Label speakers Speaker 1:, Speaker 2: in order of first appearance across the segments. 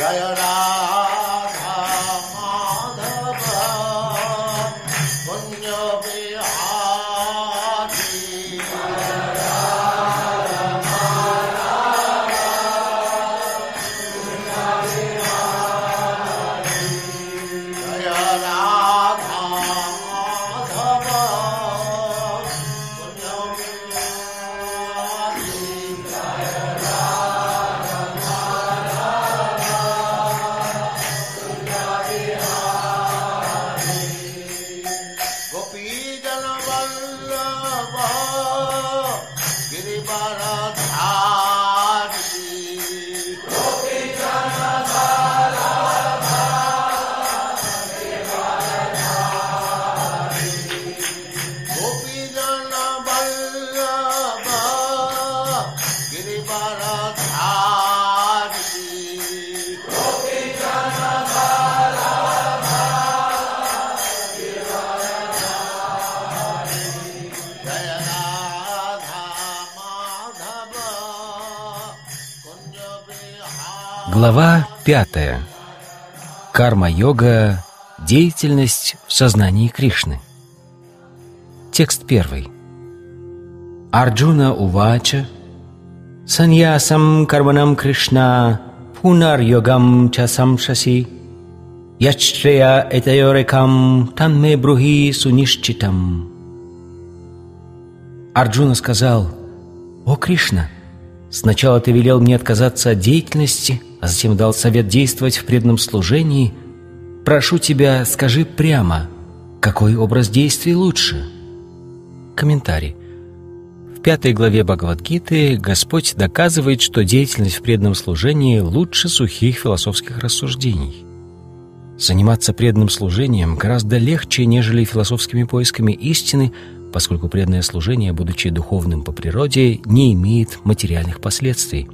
Speaker 1: जय राधा
Speaker 2: Глава пятая. Карма-йога. Деятельность в сознании Кришны. Текст первый. Арджуна Увача. Саньясам карманам Кришна. Пунар йогам ча самшаси. Ячтрея этайорекам танме брухи сунишчитам. Арджуна сказал, «О Кришна, сначала ты велел мне отказаться от деятельности, а затем дал совет действовать в преданном служении. Прошу тебя, скажи прямо, какой образ действий лучше?» Комментарий. В пятой главе Бхагавадгиты Господь доказывает, что деятельность в преданном служении лучше сухих философских рассуждений. Заниматься преданным служением гораздо легче, нежели философскими поисками истины, поскольку преданное служение, будучи духовным по природе, не имеет материальных последствий.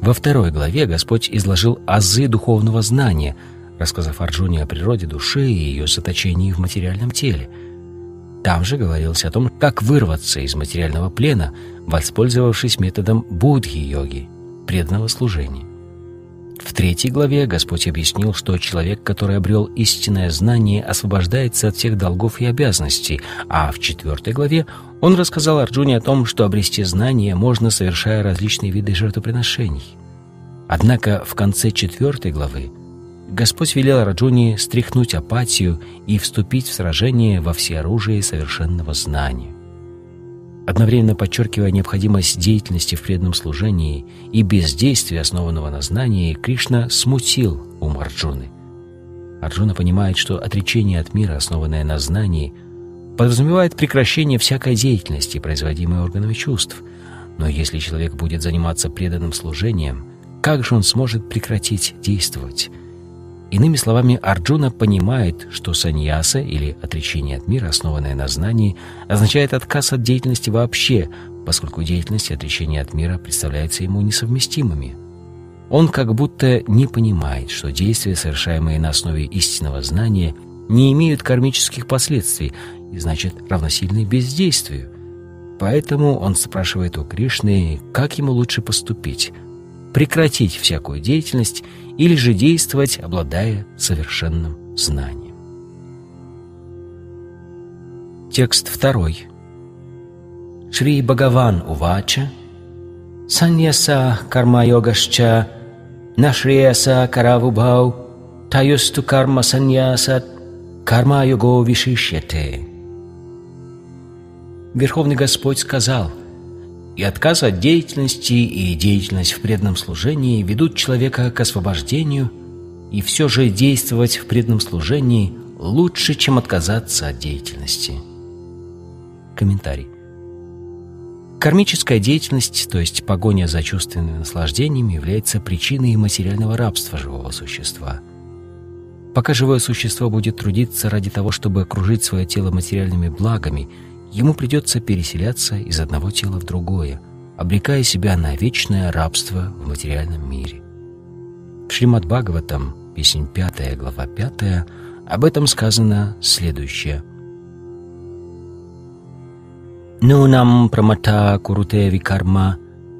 Speaker 2: Во второй главе Господь изложил азы духовного знания, рассказав Арджуне о природе души и ее заточении в материальном теле. Там же говорилось о том, как вырваться из материального плена, воспользовавшись методом будхи-йоги, преданного служения. В третьей главе Господь объяснил, что человек, который обрел истинное знание, освобождается от всех долгов и обязанностей, а в четвертой главе Он рассказал Арджуне о том, что обрести знание можно, совершая различные виды жертвоприношений. Однако в конце четвертой главы Господь велел Арджуне стряхнуть апатию и вступить в сражение во всеоружие совершенного знания. Одновременно подчеркивая необходимость деятельности в преданном служении и бездействия, основанного на знании, Кришна смутил ум Арджуны. Арджуна понимает, что отречение от мира, основанное на знании, подразумевает прекращение всякой деятельности, производимой органами чувств. Но если человек будет заниматься преданным служением, как же он сможет прекратить действовать? Иными словами, Арджуна понимает, что саньяса или отречение от мира, основанное на знании, означает отказ от деятельности вообще, поскольку деятельность и отречение от мира представляются ему несовместимыми. Он как будто не понимает, что действия, совершаемые на основе истинного знания, не имеют кармических последствий и, значит, равносильны бездействию. Поэтому он спрашивает у Кришны, как ему лучше поступить – прекратить всякую деятельность или же действовать, обладая совершенным знанием. Текст второй. Шри Бхагаван Увача Саньяса карма-йогашча Нашрияса каравубхау Таюсту карма саньясат Карма-його вишишьяте Верховный Господь сказал – и отказ от деятельности и деятельность в преданном служении ведут человека к освобождению, и все же действовать в преданном служении лучше, чем отказаться от деятельности. Комментарий. Кармическая деятельность, то есть погоня за чувственными наслаждениями, является причиной материального рабства живого существа. Пока живое существо будет трудиться ради того, чтобы окружить свое тело материальными благами – ему придется переселяться из одного тела в другое, обрекая себя на вечное рабство в материальном мире. В Шримад Бхагаватам, песнь 5, глава 5, об этом сказано следующее. «Нунам прамата куруте викарма,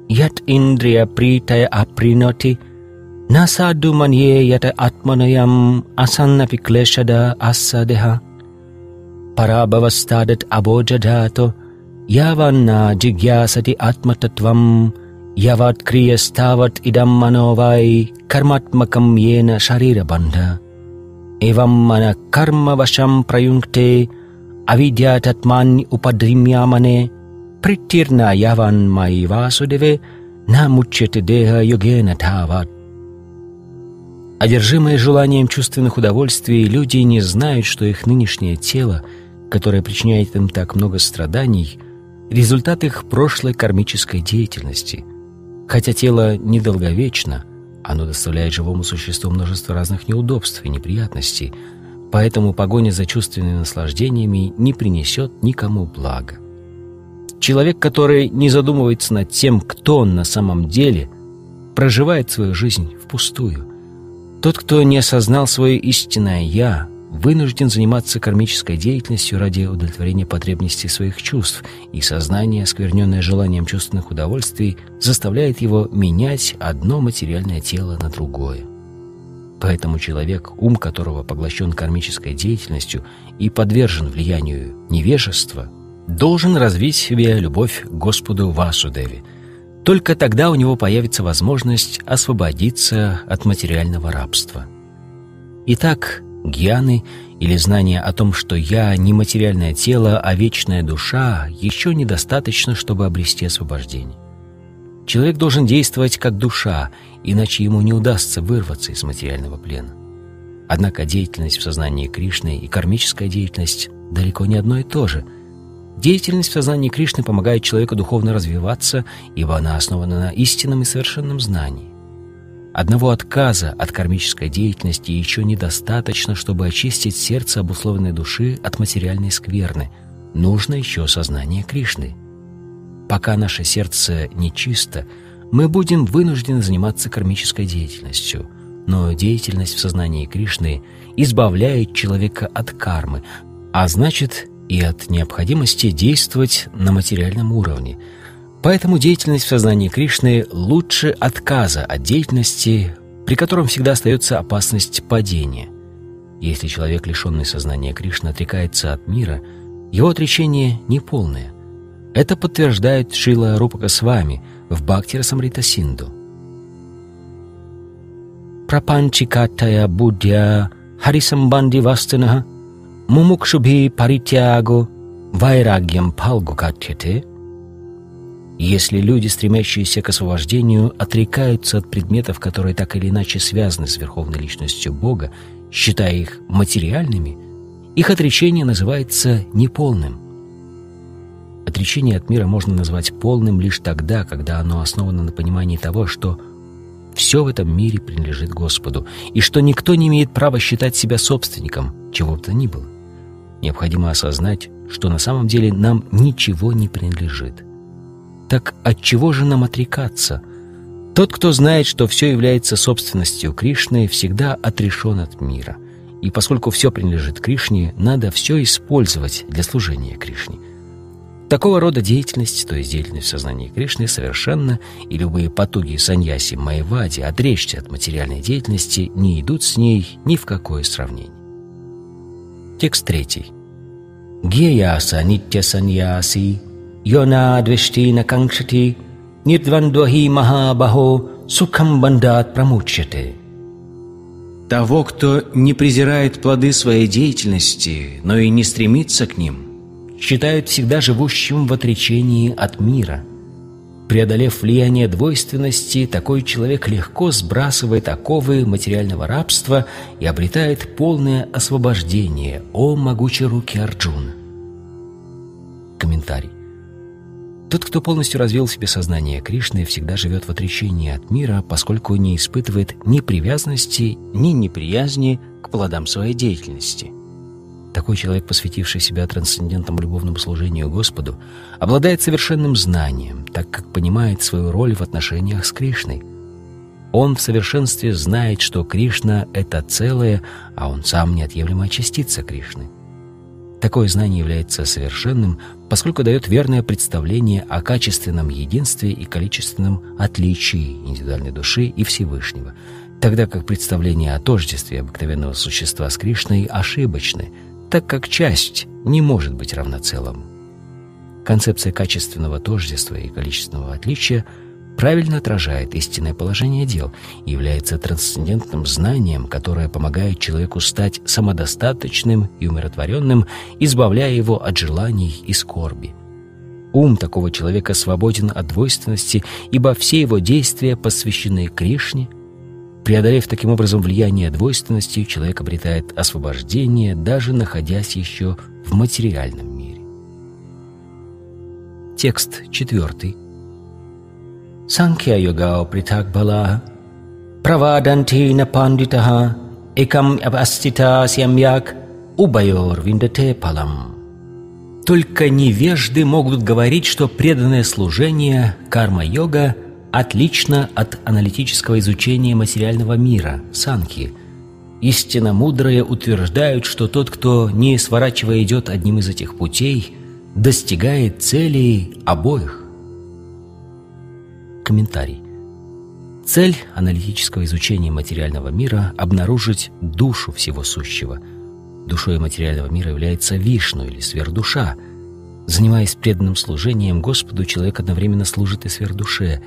Speaker 2: ят индрия притая априноти, Насаду манье ята атманаям асаннапи клешада ассадеха. Парабавастадат абоджадато яванна джигьясати атмататвам яват криястават идам мановай карматмакам ена шарира банда. Эвам мана карма вашам праюнкте avidya tatman upadrimyamane притирна яван май васудеве намучете деха йогена тават. Одержимые желанием чувственных удовольствий, люди не знают, что их нынешнее тело, которое причиняет им так много страданий, результат их прошлой кармической деятельности. Хотя тело недолговечно, оно доставляет живому существу множество разных неудобств и неприятностей, поэтому погоня за чувственными наслаждениями не принесет никому блага. Человек, который не задумывается над тем, кто он на самом деле, проживает свою жизнь впустую. Тот, кто не осознал свое истинное «я», вынужден заниматься кармической деятельностью ради удовлетворения потребностей своих чувств, и сознание, оскверненное желанием чувственных удовольствий, заставляет его менять одно материальное тело на другое. Поэтому человек, ум которого поглощен кармической деятельностью и подвержен влиянию невежества, должен развить в себе любовь к Господу Васудеве. Только тогда у него появится возможность освободиться от материального рабства. Итак, гьяны или знание о том, что «я» не материальное тело, а вечная душа, еще недостаточно, чтобы обрести освобождение. Человек должен действовать как душа, иначе ему не удастся вырваться из материального плена. Однако деятельность в сознании Кришны и кармическая деятельность далеко не одно и то же – Деятельность в сознании Кришны помогает человеку духовно развиваться, ибо она основана на истинном и совершенном знании. Одного отказа от кармической деятельности еще недостаточно, чтобы очистить сердце обусловленной души от материальной скверны. Нужно еще сознание Кришны. Пока наше сердце нечисто, мы будем вынуждены заниматься кармической деятельностью. Но деятельность в сознании Кришны избавляет человека от кармы, а значит и от необходимости действовать на материальном уровне. Поэтому деятельность в сознании Кришны лучше отказа от деятельности, при котором всегда остается опасность падения. Если человек, лишенный сознания Кришны, отрекается от мира, его отречение неполное. Это подтверждает Шила Рупака с вами в Бхактира Самрита Синду. Прапанчикатая будья харисамбанди вастанаха мумукшубхи паритяго вайрагьям палгукатьяте, если люди, стремящиеся к освобождению, отрекаются от предметов, которые так или иначе связаны с верховной личностью Бога, считая их материальными, их отречение называется неполным. Отречение от мира можно назвать полным лишь тогда, когда оно основано на понимании того, что все в этом мире принадлежит Господу, и что никто не имеет права считать себя собственником чего бы то ни было. Необходимо осознать, что на самом деле нам ничего не принадлежит. Так от чего же нам отрекаться? Тот, кто знает, что все является собственностью Кришны, всегда отрешен от мира. И поскольку все принадлежит Кришне, надо все использовать для служения Кришне. Такого рода деятельность, то есть деятельность в сознании Кришны, совершенно, и любые потуги саньяси Майвади отречься от материальной деятельности не идут с ней ни в какое сравнение. Текст третий. Гьяяса нитя саньяси, йона двештина канкшати, нирдвандвахи махабахо, сукхам бандат прамучяте. Того, кто не презирает плоды своей деятельности, но и не стремится к ним, считают всегда живущим в отречении от мира – Преодолев влияние двойственности, такой человек легко сбрасывает оковы материального рабства и обретает полное освобождение, о могучей руки Арджуна. Комментарий. Тот, кто полностью развил в себе сознание Кришны, всегда живет в отречении от мира, поскольку не испытывает ни привязанности, ни неприязни к плодам своей деятельности. Такой человек, посвятивший себя трансцендентному любовному служению Господу, обладает совершенным знанием, так как понимает свою роль в отношениях с Кришной. Он в совершенстве знает, что Кришна — это целое, а он сам неотъемлемая частица Кришны. Такое знание является совершенным, поскольку дает верное представление о качественном единстве и количественном отличии индивидуальной души и Всевышнего — тогда как представления о тождестве обыкновенного существа с Кришной ошибочны, так как часть не может быть равна целому. Концепция качественного тождества и количественного отличия правильно отражает истинное положение дел и является трансцендентным знанием, которое помогает человеку стать самодостаточным и умиротворенным, избавляя его от желаний и скорби. Ум такого человека свободен от двойственности, ибо все его действия посвящены Кришне. Преодолев таким образом влияние двойственности, человек обретает освобождение, даже находясь еще в материальном мире. Текст четвертый. Санkhya-йога притак бала праваданти на пандитаха экам абастита сямьяк убайор виндате палам. Только невежды могут говорить, что преданное служение карма-йога отлично от аналитического изучения материального мира, санки. Истинно мудрые утверждают, что тот, кто, не сворачивая, идет одним из этих путей – достигает целей обоих. Комментарий. Цель аналитического изучения материального мира – обнаружить душу всего сущего. Душой материального мира является Вишну или сверхдуша. Занимаясь преданным служением Господу, человек одновременно служит и сверхдуше.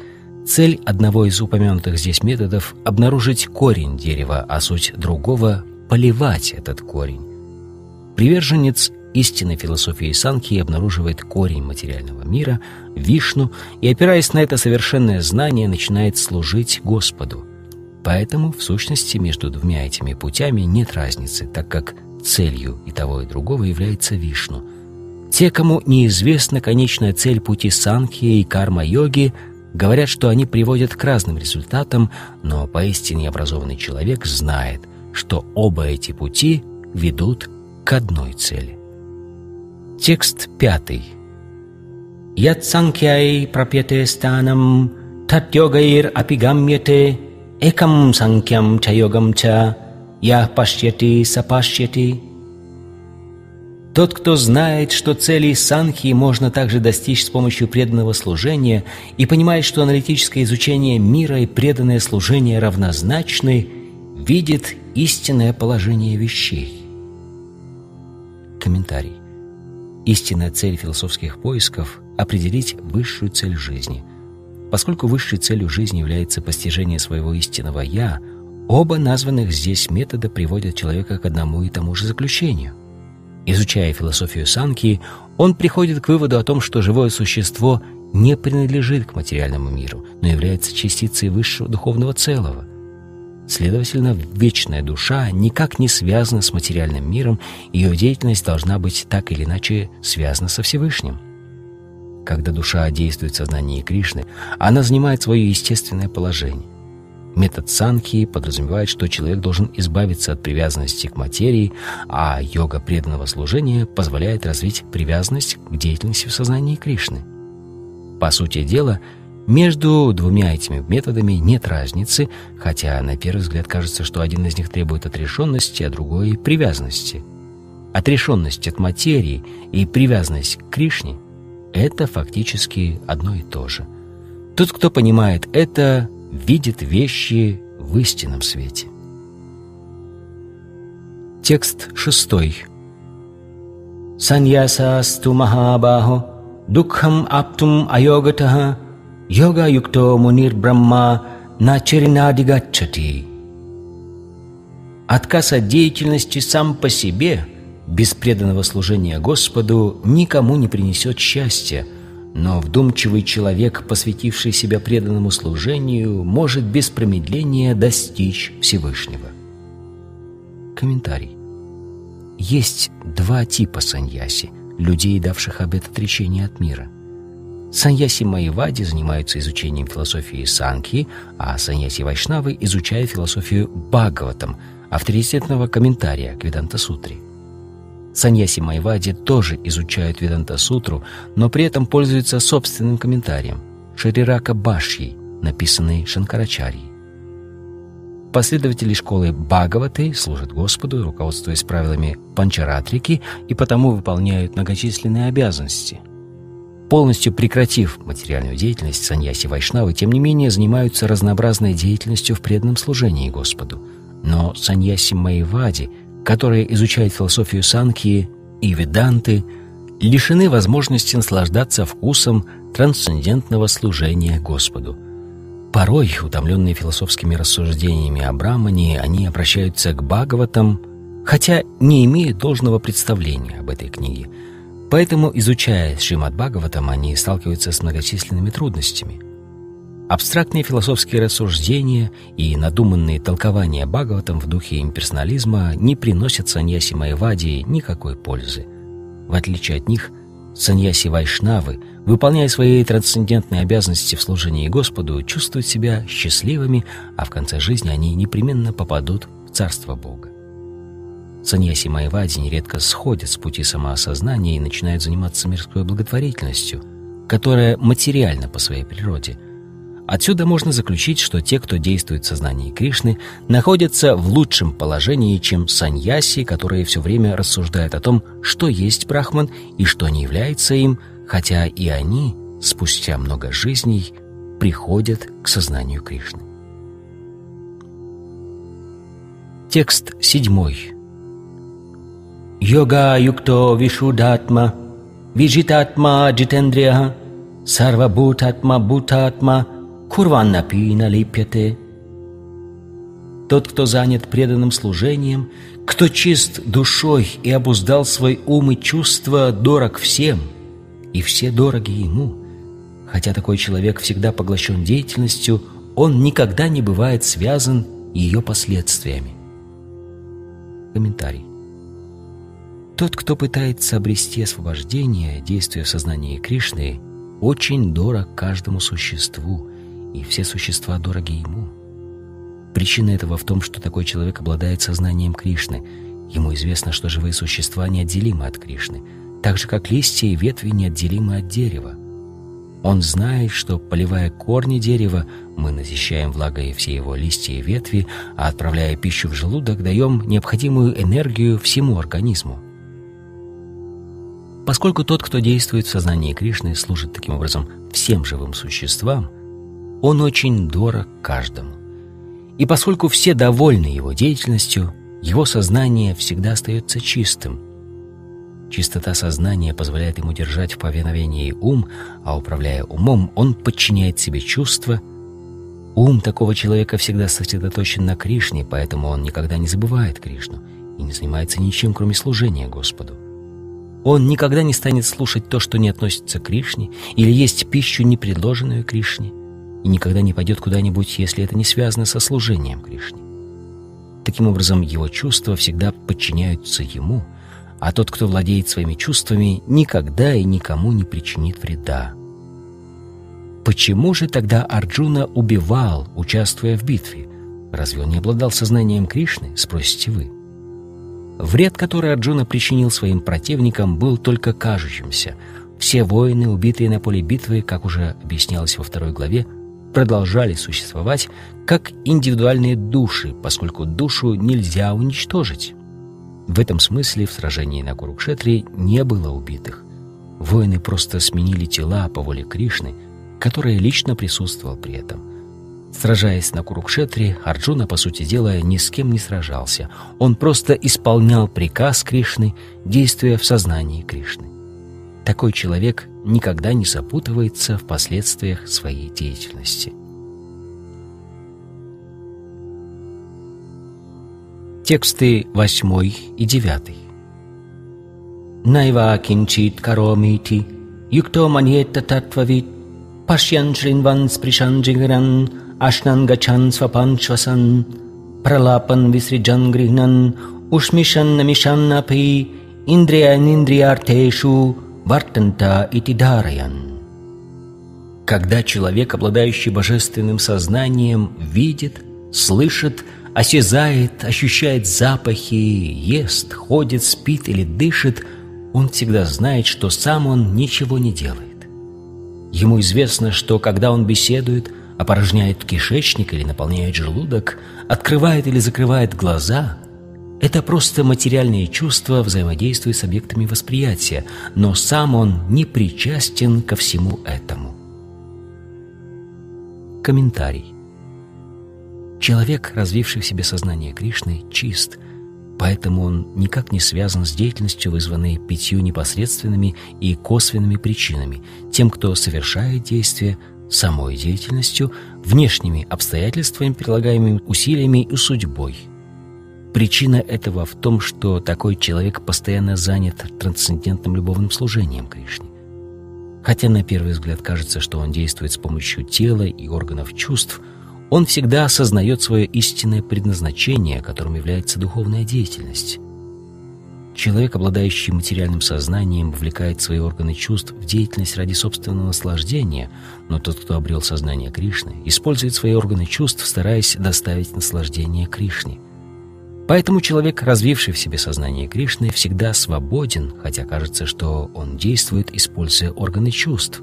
Speaker 2: Цель одного из упомянутых здесь методов – обнаружить корень дерева, а суть другого – поливать этот корень. Приверженец истинной философии Санки обнаруживает корень материального мира, Вишну, и, опираясь на это совершенное знание, начинает служить Господу. Поэтому, в сущности, между двумя этими путями нет разницы, так как целью и того, и другого является Вишну. Те, кому неизвестна конечная цель пути Санки и карма-йоги, говорят, что они приводят к разным результатам, но поистине образованный человек знает, что оба эти пути ведут к одной цели. Текст пятый. Ят санкьяй прапьяте станам тат йогайр апигамьяте экам санкьям ча йогам ча я пашьяти сапашьяти. Тот, кто знает, что целей санхи можно также достичь с помощью преданного служения и понимает, что аналитическое изучение мира и преданное служение равнозначны, видит истинное положение вещей. Комментарий. Истинная цель философских поисков – определить высшую цель жизни. Поскольку высшей целью жизни является постижение своего истинного «я», оба названных здесь метода приводят человека к одному и тому же заключению. Изучая философию Санки, он приходит к выводу о том, что живое существо не принадлежит к материальному миру, но является частицей высшего духовного целого. Следовательно, вечная душа никак не связана с материальным миром, ее деятельность должна быть так или иначе связана со Всевышним. Когда душа действует в сознании Кришны, она занимает свое естественное положение. Метод санки подразумевает, что человек должен избавиться от привязанности к материи, а йога преданного служения позволяет развить привязанность к деятельности в сознании Кришны. По сути дела, между двумя этими методами нет разницы, хотя на первый взгляд кажется, что один из них требует отрешенности, а другой — привязанности. Отрешенность от материи и привязанность к Кришне — это фактически одно и то же. Тот, кто понимает это, видит вещи в истинном свете. Текст шестой. Саньясасту махабахо дукхам аптум айогатаха юкто мунир брахма начеринадигачати. Отказ от деятельности сам по себе, без преданного служения Господу, никому не принесет счастья, но вдумчивый человек, посвятивший себя преданному служению, может без промедления достичь Всевышнего. Комментарий. Есть два типа саньяси – людей, давших обет отречения от мира – Саньяси Майвади занимаются изучением философии Санки, а Саньяси Вайшнавы изучают философию Бхагаватам, авторитетного комментария к Веданта-сутре. Саньяси Майвади тоже изучают Веданта-сутру, но при этом пользуются собственным комментарием Шарирака Башьей, написанной Шанкарачарьей. Последователи школы Бхагаваты служат Господу, руководствуясь правилами Панчаратрики, и потому выполняют многочисленные обязанности – Полностью прекратив материальную деятельность, саньяси вайшнавы, тем не менее, занимаются разнообразной деятельностью в преданном служении Господу. Но саньяси Майвади, которые изучают философию санкии и веданты, лишены возможности наслаждаться вкусом трансцендентного служения Господу. Порой, утомленные философскими рассуждениями о Брамане, они обращаются к Бхагаватам, хотя не имеют должного представления об этой книге – Поэтому, изучая Шримад Бхагаватам, они сталкиваются с многочисленными трудностями. Абстрактные философские рассуждения и надуманные толкования Бхагаватам в духе имперсонализма не приносят саньяси Майвади никакой пользы. В отличие от них, саньяси Вайшнавы, выполняя свои трансцендентные обязанности в служении Господу, чувствуют себя счастливыми, а в конце жизни они непременно попадут в Царство Бога. Саньяси Майвади нередко сходят с пути самоосознания и начинают заниматься мирской благотворительностью, которая материальна по своей природе. Отсюда можно заключить, что те, кто действует в сознании Кришны, находятся в лучшем положении, чем саньяси, которые все время рассуждают о том, что есть брахман и что не является им, хотя и они, спустя много жизней, приходят к сознанию Кришны. Текст седьмой. Йога юкто вишудатма, вижитатма джитендрия, сарвабутатма бутатма, курваннапи налипьяте. Тот, кто занят преданным служением, кто чист душой и обуздал свой ум и чувства, дорог всем, и все дороги ему. Хотя такой человек всегда поглощен деятельностью, он никогда не бывает связан ее последствиями. Комментарий. Тот, кто пытается обрести освобождение, действуя в сознании Кришны, очень дорог каждому существу, и все существа дороги ему. Причина этого в том, что такой человек обладает сознанием Кришны. Ему известно, что живые существа неотделимы от Кришны, так же, как листья и ветви неотделимы от дерева. Он знает, что, поливая корни дерева, мы насыщаем влагой все его листья и ветви, а отправляя пищу в желудок, даем необходимую энергию всему организму. Поскольку тот, кто действует в сознании Кришны, служит таким образом всем живым существам, он очень дорог каждому. И поскольку все довольны его деятельностью, его сознание всегда остается чистым. Чистота сознания позволяет ему держать в повиновении ум, а управляя умом, он подчиняет себе чувства. Ум такого человека всегда сосредоточен на Кришне, поэтому он никогда не забывает Кришну и не занимается ничем, кроме служения Господу. Он никогда не станет слушать то, что не относится к Кришне, или есть пищу, не предложенную Кришне, и никогда не пойдет куда-нибудь, если это не связано со служением Кришне. Таким образом, его чувства всегда подчиняются ему, а тот, кто владеет своими чувствами, никогда и никому не причинит вреда. Почему же тогда Арджуна убивал, участвуя в битве? Разве он не обладал сознанием Кришны, спросите вы? Вред, который Арджуна причинил своим противникам, был только кажущимся. Все воины, убитые на поле битвы, как уже объяснялось во второй главе, продолжали существовать как индивидуальные души, поскольку душу нельзя уничтожить. В этом смысле в сражении на Курукшетре не было убитых. Воины просто сменили тела по воле Кришны, который лично присутствовал при этом. Сражаясь на Курукшетре, Арджуна, по сути дела, ни с кем не сражался. Он просто исполнял приказ Кришны, действуя в сознании Кришны. Такой человек никогда не запутывается в последствиях своей деятельности. Тексты 8 и 9 Найва кинчит каромити, юкто маньета татвавит, пашьян шринван спришан джигран, अश्नन् गच्छन् स्वपन् श्वसन् प्रलापन् विसृजन् गृह्णन् उष्मिषन्नमिषन्नपि इन्द्रियानिन्द्रियार्थेषु вартанта ити дараян. Когда человек, обладающий божественным сознанием, видит, слышит, осязает, ощущает запахи, ест, ходит, спит или дышит, он всегда знает, что сам он ничего не делает. Ему известно, что когда он беседует, опорожняет кишечник или наполняет желудок, открывает или закрывает глаза, Это просто материальные чувства взаимодействуют с объектами восприятия, но сам он не причастен ко всему этому. Комментарий. Человек, развивший в себе сознание Кришны, чист, поэтому он никак не связан с деятельностью, вызванной пятью непосредственными и косвенными причинами, тем, кто совершает действие, самой деятельностью, внешними обстоятельствами, прилагаемыми усилиями и судьбой. Причина этого в том, что такой человек постоянно занят трансцендентным любовным служением Кришне. Хотя на первый взгляд кажется, что он действует с помощью тела и органов чувств, он всегда осознает свое истинное предназначение, которым является духовная деятельность. Человек, обладающий материальным сознанием, вовлекает свои органы чувств в деятельность ради собственного наслаждения, но тот, кто обрел сознание Кришны, использует свои органы чувств, стараясь доставить наслаждение Кришне. Поэтому человек, развивший в себе сознание Кришны, всегда свободен, хотя кажется, что он действует, используя органы чувств.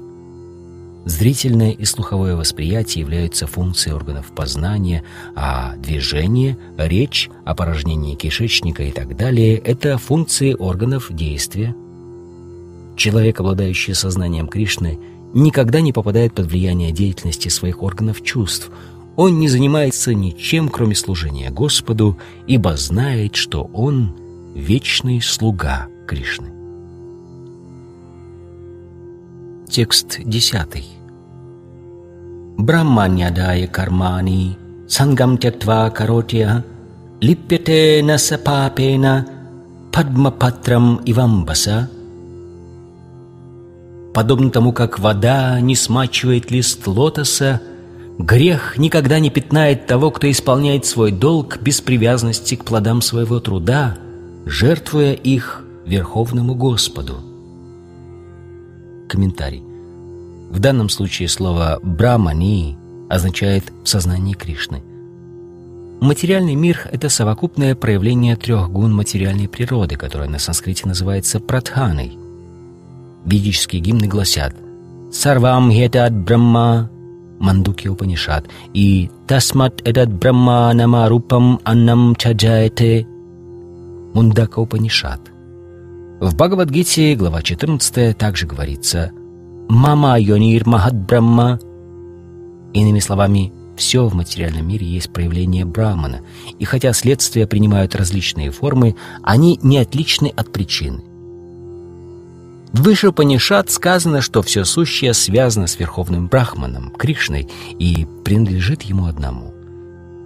Speaker 2: Зрительное и слуховое восприятие являются функцией органов познания, а движение, речь, опорожнение кишечника и так далее – это функции органов действия. Человек, обладающий сознанием Кришны, никогда не попадает под влияние деятельности своих органов чувств – он не занимается ничем, кроме служения Господу, ибо знает, что он — вечный слуга Кришны. Текст десятый. Брахманьядая кармани сангам тятва каротия липпете наса папена падмапатрам ивамбаса Подобно тому, как вода не смачивает лист лотоса, Грех никогда не пятнает того, кто исполняет свой долг без привязанности к плодам своего труда, жертвуя их Верховному Господу. Комментарий. В данном случае слово «брамани» означает «в сознании Кришны». Материальный мир — это совокупное проявление трех гун материальной природы, которая на санскрите называется пратханой. Ведические гимны гласят «Сарвам хетад брахма Мандуки Упанишат и «Тасмат эдат брахма нама рупам аннам чаджаете» Мундака Упанишат. В Бхагавадгите, глава 14, также говорится «Мама йонир махат брахма» Иными словами, все в материальном мире есть проявление Брахмана, и хотя следствия принимают различные формы, они не отличны от причины. В Вышепанишат сказано, что все сущее связано с Верховным Брахманом, Кришной, и принадлежит ему одному.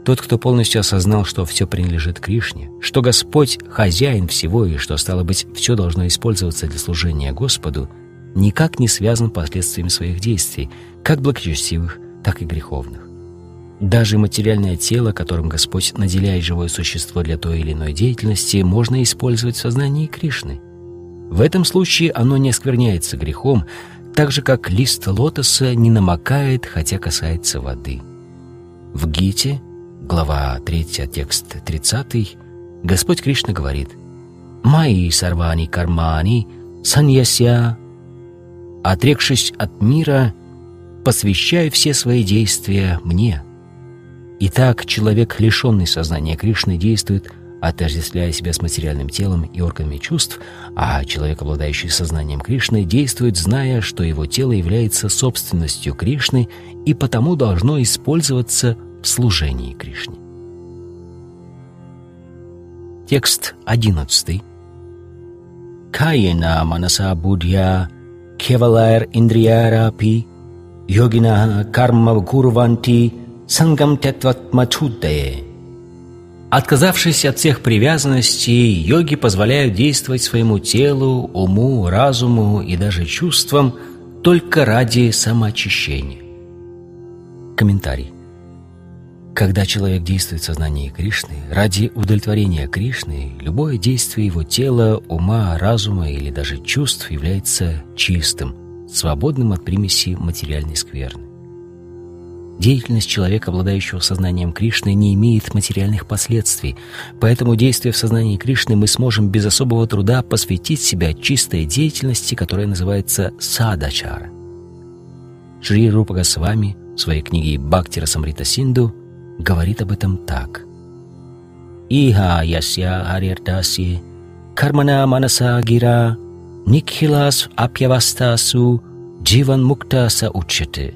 Speaker 2: Тот, кто полностью осознал, что все принадлежит Кришне, что Господь — хозяин всего и что, стало быть, все должно использоваться для служения Господу, никак не связан последствиями своих действий, как благочестивых, так и греховных. Даже материальное тело, которым Господь наделяет живое существо для той или иной деятельности, можно использовать в сознании Кришны — в этом случае оно не оскверняется грехом, так же, как лист лотоса не намокает, хотя касается воды. В Гите, глава 3, текст 30, Господь Кришна говорит «Майи сарвани кармани саньяся» «Отрекшись от мира, посвящаю все свои действия мне». Итак, человек, лишенный сознания Кришны, действует отождествляя себя с материальным телом и органами чувств, а человек, обладающий сознанием Кришны, действует, зная, что его тело является собственностью Кришны и потому должно использоваться в служении Кришне. Текст одиннадцатый. Каена манаса будья кевалайр индрiyarапи йогина карма гурванти сангам тетватмачуддае Отказавшись от всех привязанностей, йоги позволяют действовать своему телу, уму, разуму и даже чувствам только ради самоочищения. Комментарий. Когда человек действует в сознании Кришны, ради удовлетворения Кришны, любое действие его тела, ума, разума или даже чувств является чистым, свободным от примеси материальной скверны. Деятельность человека, обладающего сознанием Кришны, не имеет материальных последствий, поэтому, действуя в сознании Кришны, мы сможем без особого труда посвятить себя чистой деятельности, которая называется садачара. Шри Рупа Госвами в своей книге «Бхакти Расамрита Синду» говорит об этом так. Иха ясья харьяртаси, кармана манаса гира, никхилас апьявастасу, дживан муктаса учаты.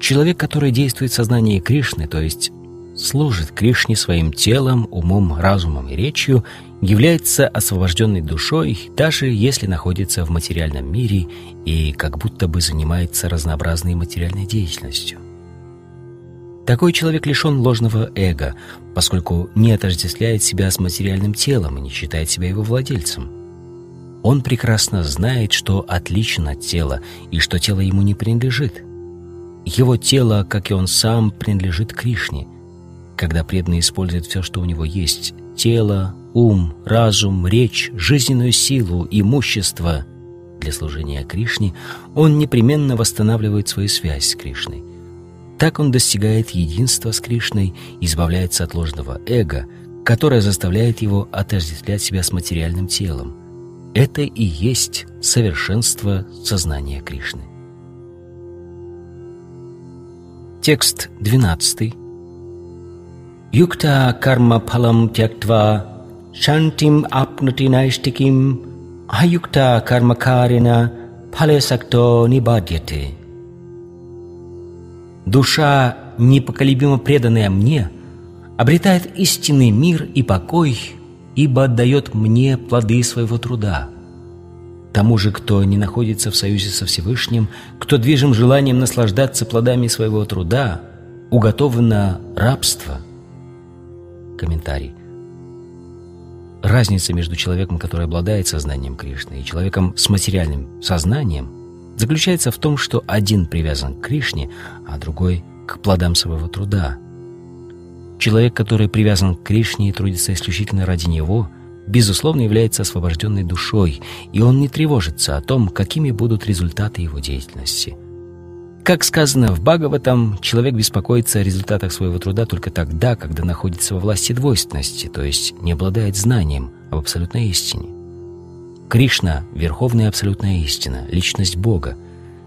Speaker 2: Человек, который действует в сознании Кришны, то есть служит Кришне своим телом, умом, разумом и речью, является освобожденной душой, даже если находится в материальном мире и как будто бы занимается разнообразной материальной деятельностью. Такой человек лишен ложного эго, поскольку не отождествляет себя с материальным телом и не считает себя его владельцем. Он прекрасно знает, что отличен от тела и что тело ему не принадлежит – его тело, как и он сам, принадлежит Кришне. Когда преданный использует все, что у него есть – тело, ум, разум, речь, жизненную силу, имущество – для служения Кришне, он непременно восстанавливает свою связь с Кришной. Так он достигает единства с Кришной, избавляется от ложного эго, которое заставляет его отождествлять себя с материальным телом. Это и есть совершенство сознания Кришны. Текст 12. Юкта карма палам тяктва шантим апнути найштиким аюкта кармакарина палесакто нибадьяте. Душа, непоколебимо преданная мне, обретает истинный мир и покой, ибо отдает мне плоды своего труда – Тому же, кто не находится в союзе со Всевышним, кто движим желанием наслаждаться плодами своего труда, уготовано рабство. Комментарий. Разница между человеком, который обладает сознанием Кришны, и человеком с материальным сознанием заключается в том, что один привязан к Кришне, а другой — к плодам своего труда. Человек, который привязан к Кришне и трудится исключительно ради Него — безусловно, является освобожденной душой, и он не тревожится о том, какими будут результаты его деятельности. Как сказано в Бхагаватам, человек беспокоится о результатах своего труда только тогда, когда находится во власти двойственности, то есть не обладает знанием об абсолютной истине. Кришна — верховная абсолютная истина, личность Бога.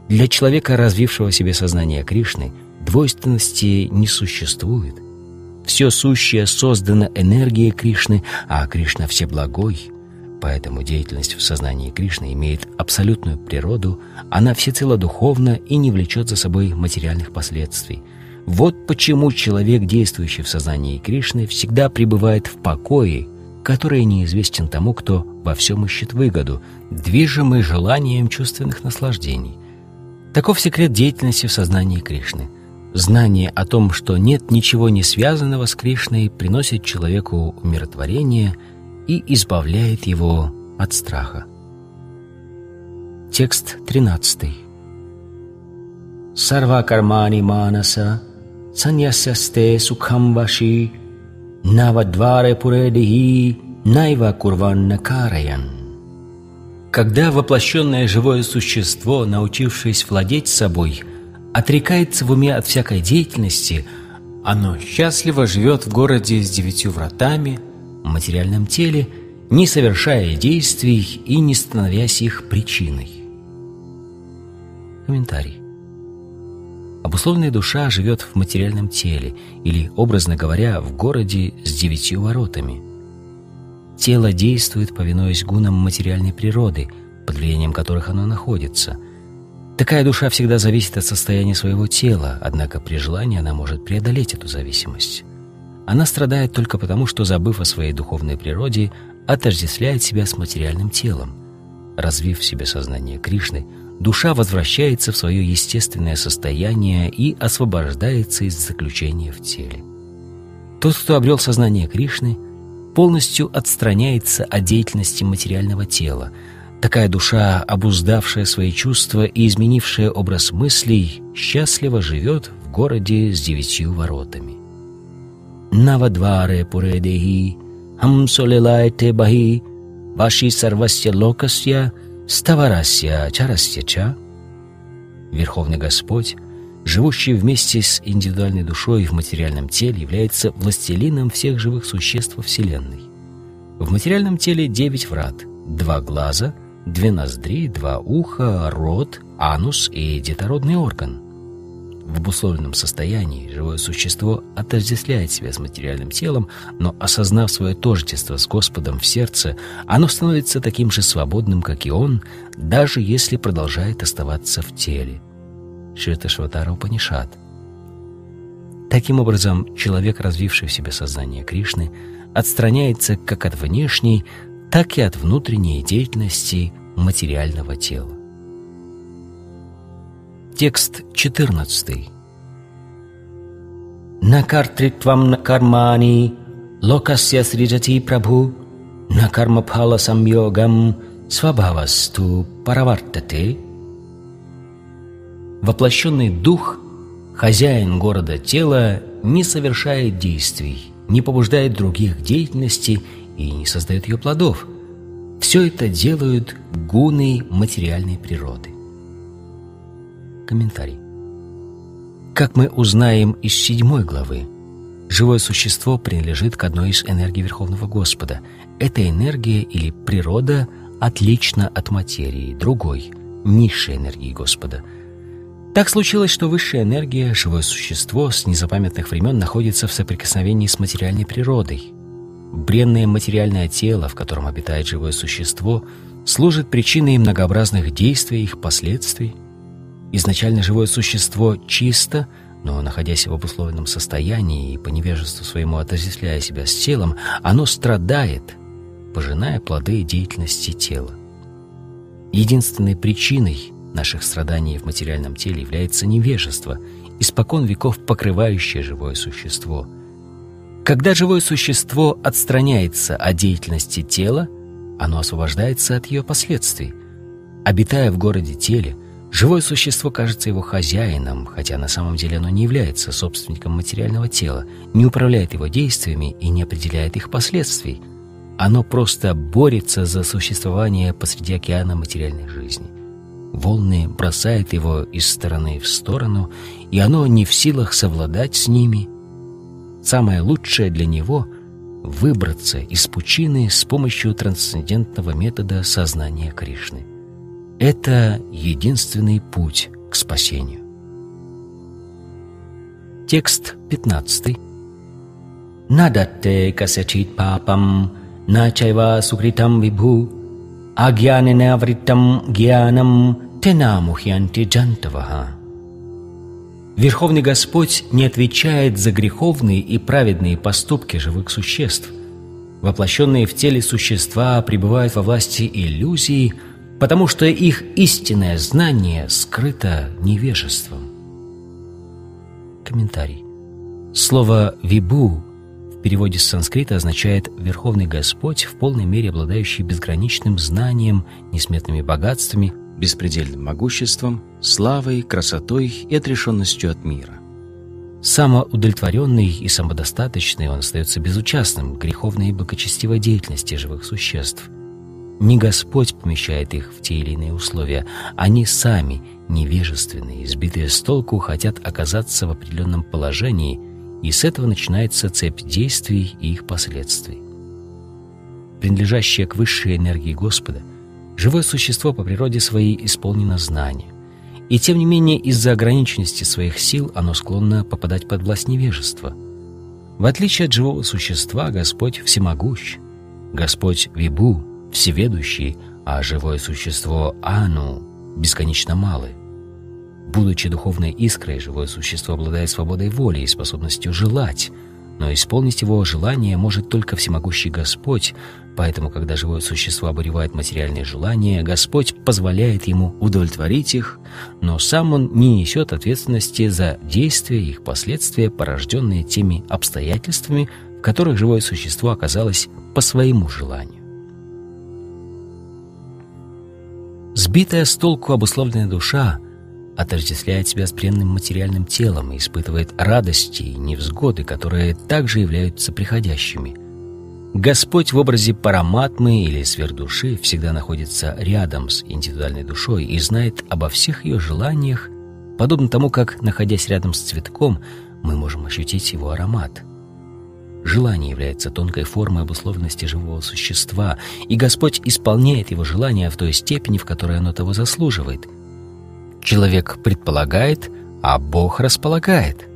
Speaker 2: Для человека, развившего себе сознание Кришны, двойственности не существует. Все сущее создано энергией Кришны, а Кришна всеблагой. Поэтому деятельность в сознании Кришны имеет абсолютную природу, она всецело духовна и не влечет за собой материальных последствий. Вот почему человек, действующий в сознании Кришны, всегда пребывает в покое, который неизвестен тому, кто во всем ищет выгоду, движимый желанием чувственных наслаждений. Таков секрет деятельности в сознании Кришны. Знание о том, что нет ничего не связанного с Кришной, приносит человеку умиротворение и избавляет его от страха. Текст 13. Сарва кармани манаса саньясясте сукхам ваши навадваре пуредихи найва курванна караян. Когда воплощенное живое существо, научившись владеть собой – отрекается в уме от всякой деятельности, оно счастливо живет в городе с девятью вратами, в материальном теле, не совершая действий и не становясь их причиной. Комментарий. Обусловленная душа живет в материальном теле или, образно говоря, в городе с девятью воротами. Тело действует, повинуясь гунам материальной природы, под влиянием которых оно находится – Такая душа всегда зависит от состояния своего тела, однако при желании она может преодолеть эту зависимость. Она страдает только потому, что, забыв о своей духовной природе, отождествляет себя с материальным телом. Развив в себе сознание Кришны, душа возвращается в свое естественное состояние и освобождается из заключения в теле. Тот, кто обрел сознание Кришны, полностью отстраняется от деятельности материального тела – Такая душа, обуздавшая свои чувства и изменившая образ мыслей, счастливо живет в городе с девятью воротами. Навадваре пуредехи, хамсолелайте бахи, ваши сарвасья локасья, ставарасья чарасья ча. Верховный Господь, живущий вместе с индивидуальной душой в материальном теле, является властелином всех живых существ Вселенной. В материальном теле девять врат, два глаза — две ноздри, два уха, рот, анус и детородный орган. В обусловленном состоянии живое существо отождествляет себя с материальным телом, но осознав свое тождество с Господом в сердце, оно становится таким же свободным, как и он, даже если продолжает оставаться в теле. Шватара Упанишат. Таким образом, человек, развивший в себе сознание Кришны, отстраняется как от внешней, так и от внутренней деятельности материального тела. Текст 14. Накартритвам накармани локасья сриджати прабху накармапхала самьогам свабхавасту паравартате. Воплощенный дух, хозяин города тела, не совершает действий, не побуждает других к деятельности и не создает ее плодов. Все это делают гуны материальной природы. Комментарий. Как мы узнаем из седьмой главы, живое существо принадлежит к одной из энергий Верховного Господа. Эта энергия или природа отлична от материи, другой, низшей энергии Господа. Так случилось, что высшая энергия, живое существо, с незапамятных времен находится в соприкосновении с материальной природой. Бренное материальное тело, в котором обитает живое существо, служит причиной многообразных действий и их последствий – Изначально живое существо чисто, но, находясь в обусловленном состоянии и по невежеству своему отождествляя себя с телом, оно страдает, пожиная плоды деятельности тела. Единственной причиной наших страданий в материальном теле является невежество, испокон веков покрывающее живое существо. Когда живое существо отстраняется от деятельности тела, оно освобождается от ее последствий. Обитая в городе теле, Живое существо кажется его хозяином, хотя на самом деле оно не является собственником материального тела, не управляет его действиями и не определяет их последствий. Оно просто борется за существование посреди океана материальной жизни. Волны бросают его из стороны в сторону, и оно не в силах совладать с ними. Самое лучшее для него — выбраться из пучины с помощью трансцендентного метода сознания Кришны — это единственный путь к спасению. Текст 15. Надатте касячит папам, начайва сукритам вибху, агьянена вритам гьянам тенамухьянти джантаваха. Верховный Господь не отвечает за греховные и праведные поступки живых существ. Воплощенные в теле существа пребывают во власти иллюзии – потому что их истинное знание скрыто невежеством. Комментарий. Слово «вибу» в переводе с санскрита означает «Верховный Господь, в полной мере обладающий безграничным знанием, несметными богатствами, беспредельным могуществом, славой, красотой и отрешенностью от мира». Самоудовлетворенный и самодостаточный он остается безучастным к греховной и благочестивой деятельности живых существ – не Господь помещает их в те или иные условия. Они сами, невежественные, избитые с толку, хотят оказаться в определенном положении, и с этого начинается цепь действий и их последствий. Принадлежащее к высшей энергии Господа, живое существо по природе своей исполнено знания. И тем не менее из-за ограниченности своих сил оно склонно попадать под власть невежества. В отличие от живого существа, Господь всемогущ. Господь Вибу, всеведущий, а живое существо Ану бесконечно малы. Будучи духовной искрой, живое существо обладает свободой воли и способностью желать, но исполнить его желание может только всемогущий Господь, поэтому, когда живое существо обуревает материальные желания, Господь позволяет ему удовлетворить их, но сам он не несет ответственности за действия и их последствия, порожденные теми обстоятельствами, в которых живое существо оказалось по своему желанию. Сбитая с толку обусловленная душа отождествляет себя с бренным материальным телом и испытывает радости и невзгоды, которые также являются приходящими. Господь в образе параматмы или сверхдуши всегда находится рядом с индивидуальной душой и знает обо всех ее желаниях, подобно тому, как, находясь рядом с цветком, мы можем ощутить его аромат – Желание является тонкой формой обусловленности живого существа, и Господь исполняет его желание в той степени, в которой оно того заслуживает. Человек предполагает, а Бог располагает.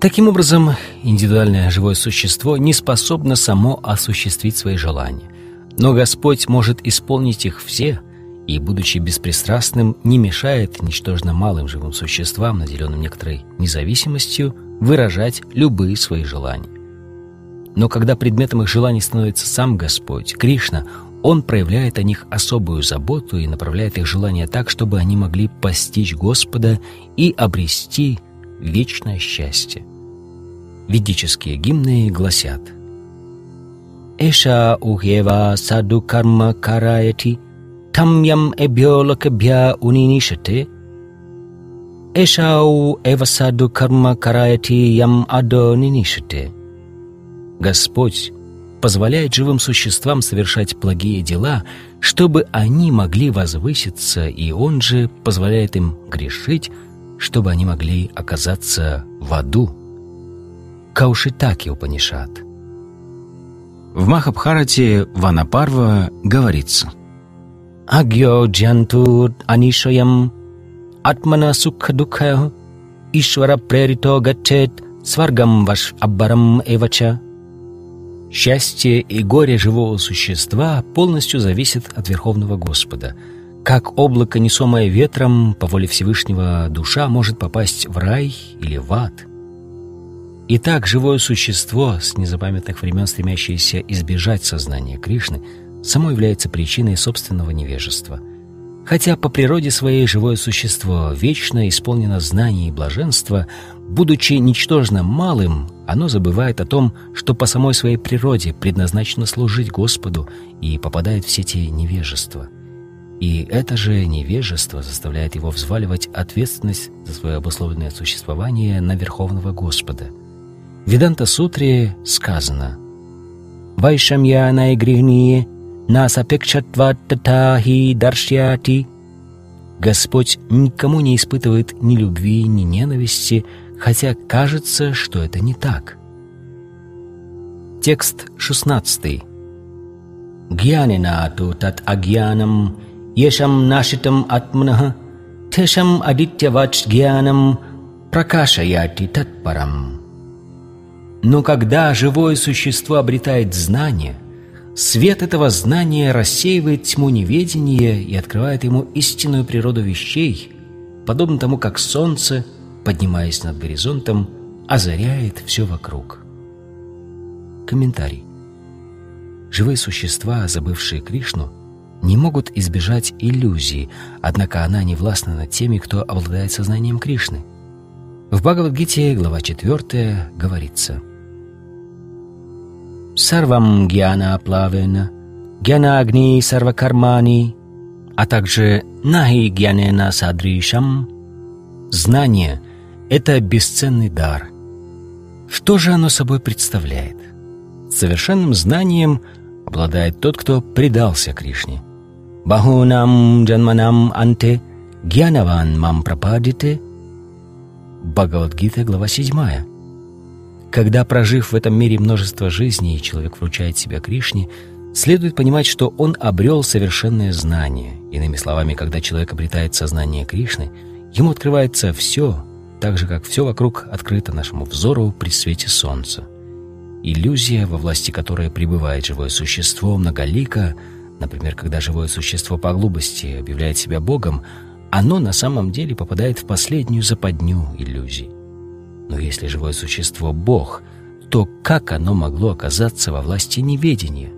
Speaker 2: Таким образом, индивидуальное живое существо не способно само осуществить свои желания. Но Господь может исполнить их все, и, будучи беспристрастным, не мешает ничтожно малым живым существам, наделенным некоторой независимостью, выражать любые свои желания. Но когда предметом их желаний становится сам Господь, Кришна, Он проявляет о них особую заботу и направляет их желания так, чтобы они могли постичь Господа и обрести вечное счастье. Ведические гимны гласят «Эша ухева саду карма караяти, там ям эбьо лакабья унинишате, Эшау эва саду карма караяти ям адо нинишате». Господь позволяет живым существам совершать благие дела, чтобы они могли возвыситься, и Он же позволяет им грешить, чтобы они могли оказаться в аду. Каушитаки Упанишат. В Махабхарате Ванапарва говорится «Агьо джантур анишаям атмана сукха дукха ишвара прерито гачет сваргам ваш аббарам эвача» Счастье и горе живого существа полностью зависят от Верховного Господа. Как облако, несомое ветром, по воле Всевышнего душа может попасть в рай или в ад. Итак, живое существо, с незапамятных времен стремящееся избежать сознания Кришны, само является причиной собственного невежества. Хотя по природе своей живое существо вечно исполнено знаний и блаженства, будучи ничтожно малым, оно забывает о том, что по самой своей природе предназначено служить Господу и попадает в сети невежества. И это же невежество заставляет его взваливать ответственность за свое обусловленное существование на Верховного Господа. В Веданта-сутре сказано «Вайшамья наигрихние насапекшатват татахи даршьяти» Господь никому не испытывает ни любви, ни ненависти, хотя кажется, что это не так. Текст 16. Гьянинату тат агьянам ешам нашитам атмнах тешам адитьявач гьянам пракашаяти татпарам. Но когда живое существо обретает знание, свет этого знания рассеивает тьму неведения и открывает ему истинную природу вещей, подобно тому, как солнце – поднимаясь над горизонтом, озаряет все вокруг. Комментарий. Живые существа, забывшие Кришну, не могут избежать иллюзии, однако она не властна над теми, кто обладает сознанием Кришны. В Бхагавадгите, глава 4, говорится «Сарвам гьяна плавена, гьяна агни сарвакармани, а также нахи гьянена садришам» Знание это бесценный дар. Что же оно собой представляет? Совершенным знанием обладает тот, кто предался Кришне. Бахунам джанманам анте гьянаван мам прападите. Бхагавадгита, глава 7. Когда, прожив в этом мире множество жизней, человек вручает себя Кришне, следует понимать, что он обрел совершенное знание. Иными словами, когда человек обретает сознание Кришны, ему открывается все, так же, как все вокруг открыто нашему взору при свете солнца. Иллюзия, во власти которой пребывает живое существо, многолика, например, когда живое существо по глупости объявляет себя Богом, оно на самом деле попадает в последнюю западню иллюзий. Но если живое существо — Бог, то как оно могло оказаться во власти неведения?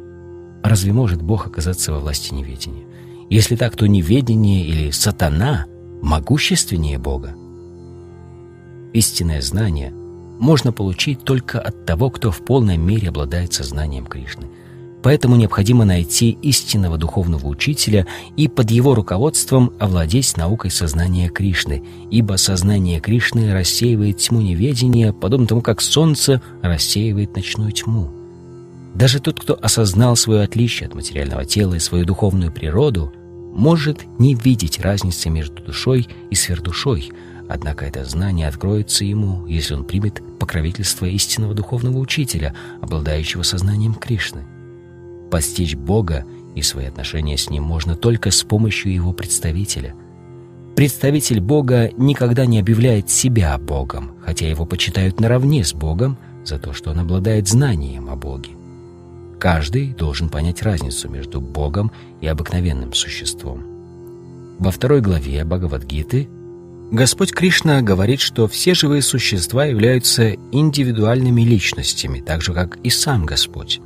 Speaker 2: Разве может Бог оказаться во власти неведения? Если так, то неведение или сатана могущественнее Бога. Истинное знание можно получить только от того, кто в полной мере обладает сознанием Кришны. Поэтому необходимо найти истинного духовного учителя и под его руководством овладеть наукой сознания Кришны, ибо сознание Кришны рассеивает тьму неведения, подобно тому, как солнце рассеивает ночную тьму. Даже тот, кто осознал свое отличие от материального тела и свою духовную природу, может не видеть разницы между душой и сверхдушой – Однако это знание откроется ему, если он примет покровительство истинного духовного учителя, обладающего сознанием Кришны. Постичь Бога и свои отношения с Ним можно только с помощью Его представителя. Представитель Бога никогда не объявляет себя Богом, хотя его почитают наравне с Богом за то, что он обладает знанием о Боге. Каждый должен понять разницу между Богом и обыкновенным существом. Во второй главе Бхагавадгиты Господь Кришна говорит, что все живые существа являются индивидуальными личностями, так же, как и сам Господь.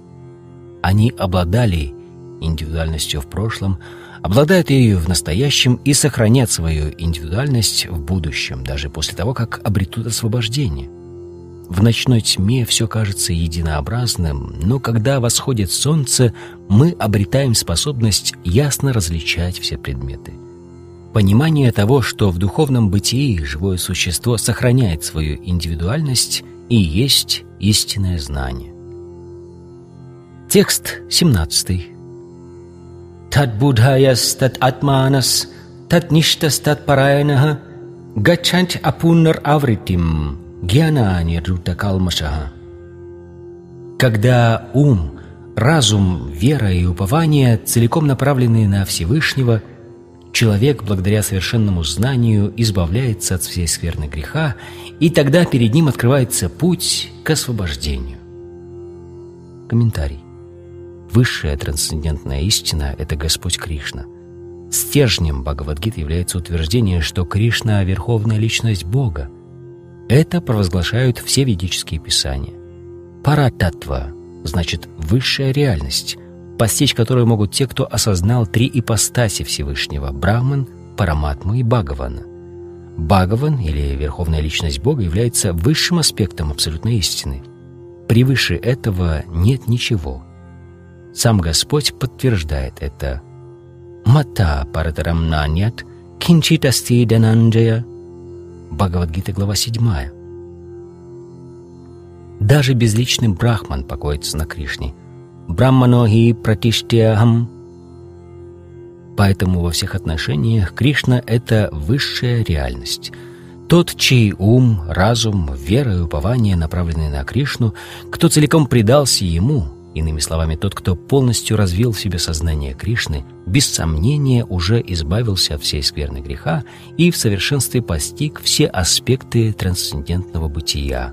Speaker 2: Они обладали индивидуальностью в прошлом, обладают ею в настоящем и сохранят свою индивидуальность в будущем, даже после того, как обретут освобождение. В ночной тьме все кажется единообразным, но когда восходит солнце, мы обретаем способность ясно различать все предметы. Понимание того, что в духовном бытии живое существо сохраняет свою индивидуальность и есть истинное знание. Текст 17. Тат будхаяс тат атманас тат ништас тат параянаха гачант апуннар авритим гьянани рута калмашаха. Когда ум, разум, вера и упование целиком направлены на Всевышнего, человек, благодаря совершенному знанию, избавляется от всей скверны греха, и тогда перед ним открывается путь к освобождению. Комментарий. Высшая трансцендентная истина – это Господь Кришна. Стержнем Бхагавадгиты является утверждение, что Кришна – верховная личность Бога, это провозглашают все ведические писания. Парататва значит высшая реальность, постичь которую могут те, кто осознал три ипостаси Всевышнего – Брахман, Параматму и Бхагавана. Бхагаван, или Верховная Личность Бога, является высшим аспектом абсолютной истины. Превыше этого нет ничего. Сам Господь подтверждает это. «Мата паратарам нанят, кинчитасти дананджая» Бхагавадгита, глава 7. Даже безличный брахман покоится на Кришне. Брахманохи пратиштиахам. Поэтому во всех отношениях Кришна — это высшая реальность. Тот, чей ум, разум, вера и упование направлены на Кришну, кто целиком предался Ему, Иными словами, тот, кто полностью развил в себе сознание Кришны, без сомнения уже избавился от всей скверны греха и в совершенстве постиг все аспекты трансцендентного бытия.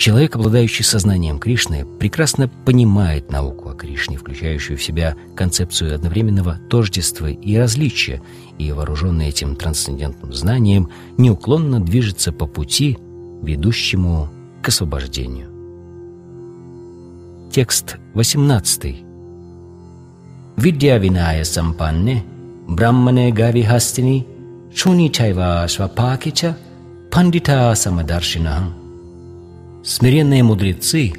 Speaker 2: Человек, обладающий сознанием Кришны, прекрасно понимает науку о Кришне, включающую в себя концепцию одновременного тождества и различия, и, вооруженный этим трансцендентным знанием, неуклонно движется по пути, ведущему к освобождению. Текст 18. Видья виная сампанне, браммане гави хастини, шуни чайва свапакича, пандита самадаршина. Смиренные мудрецы,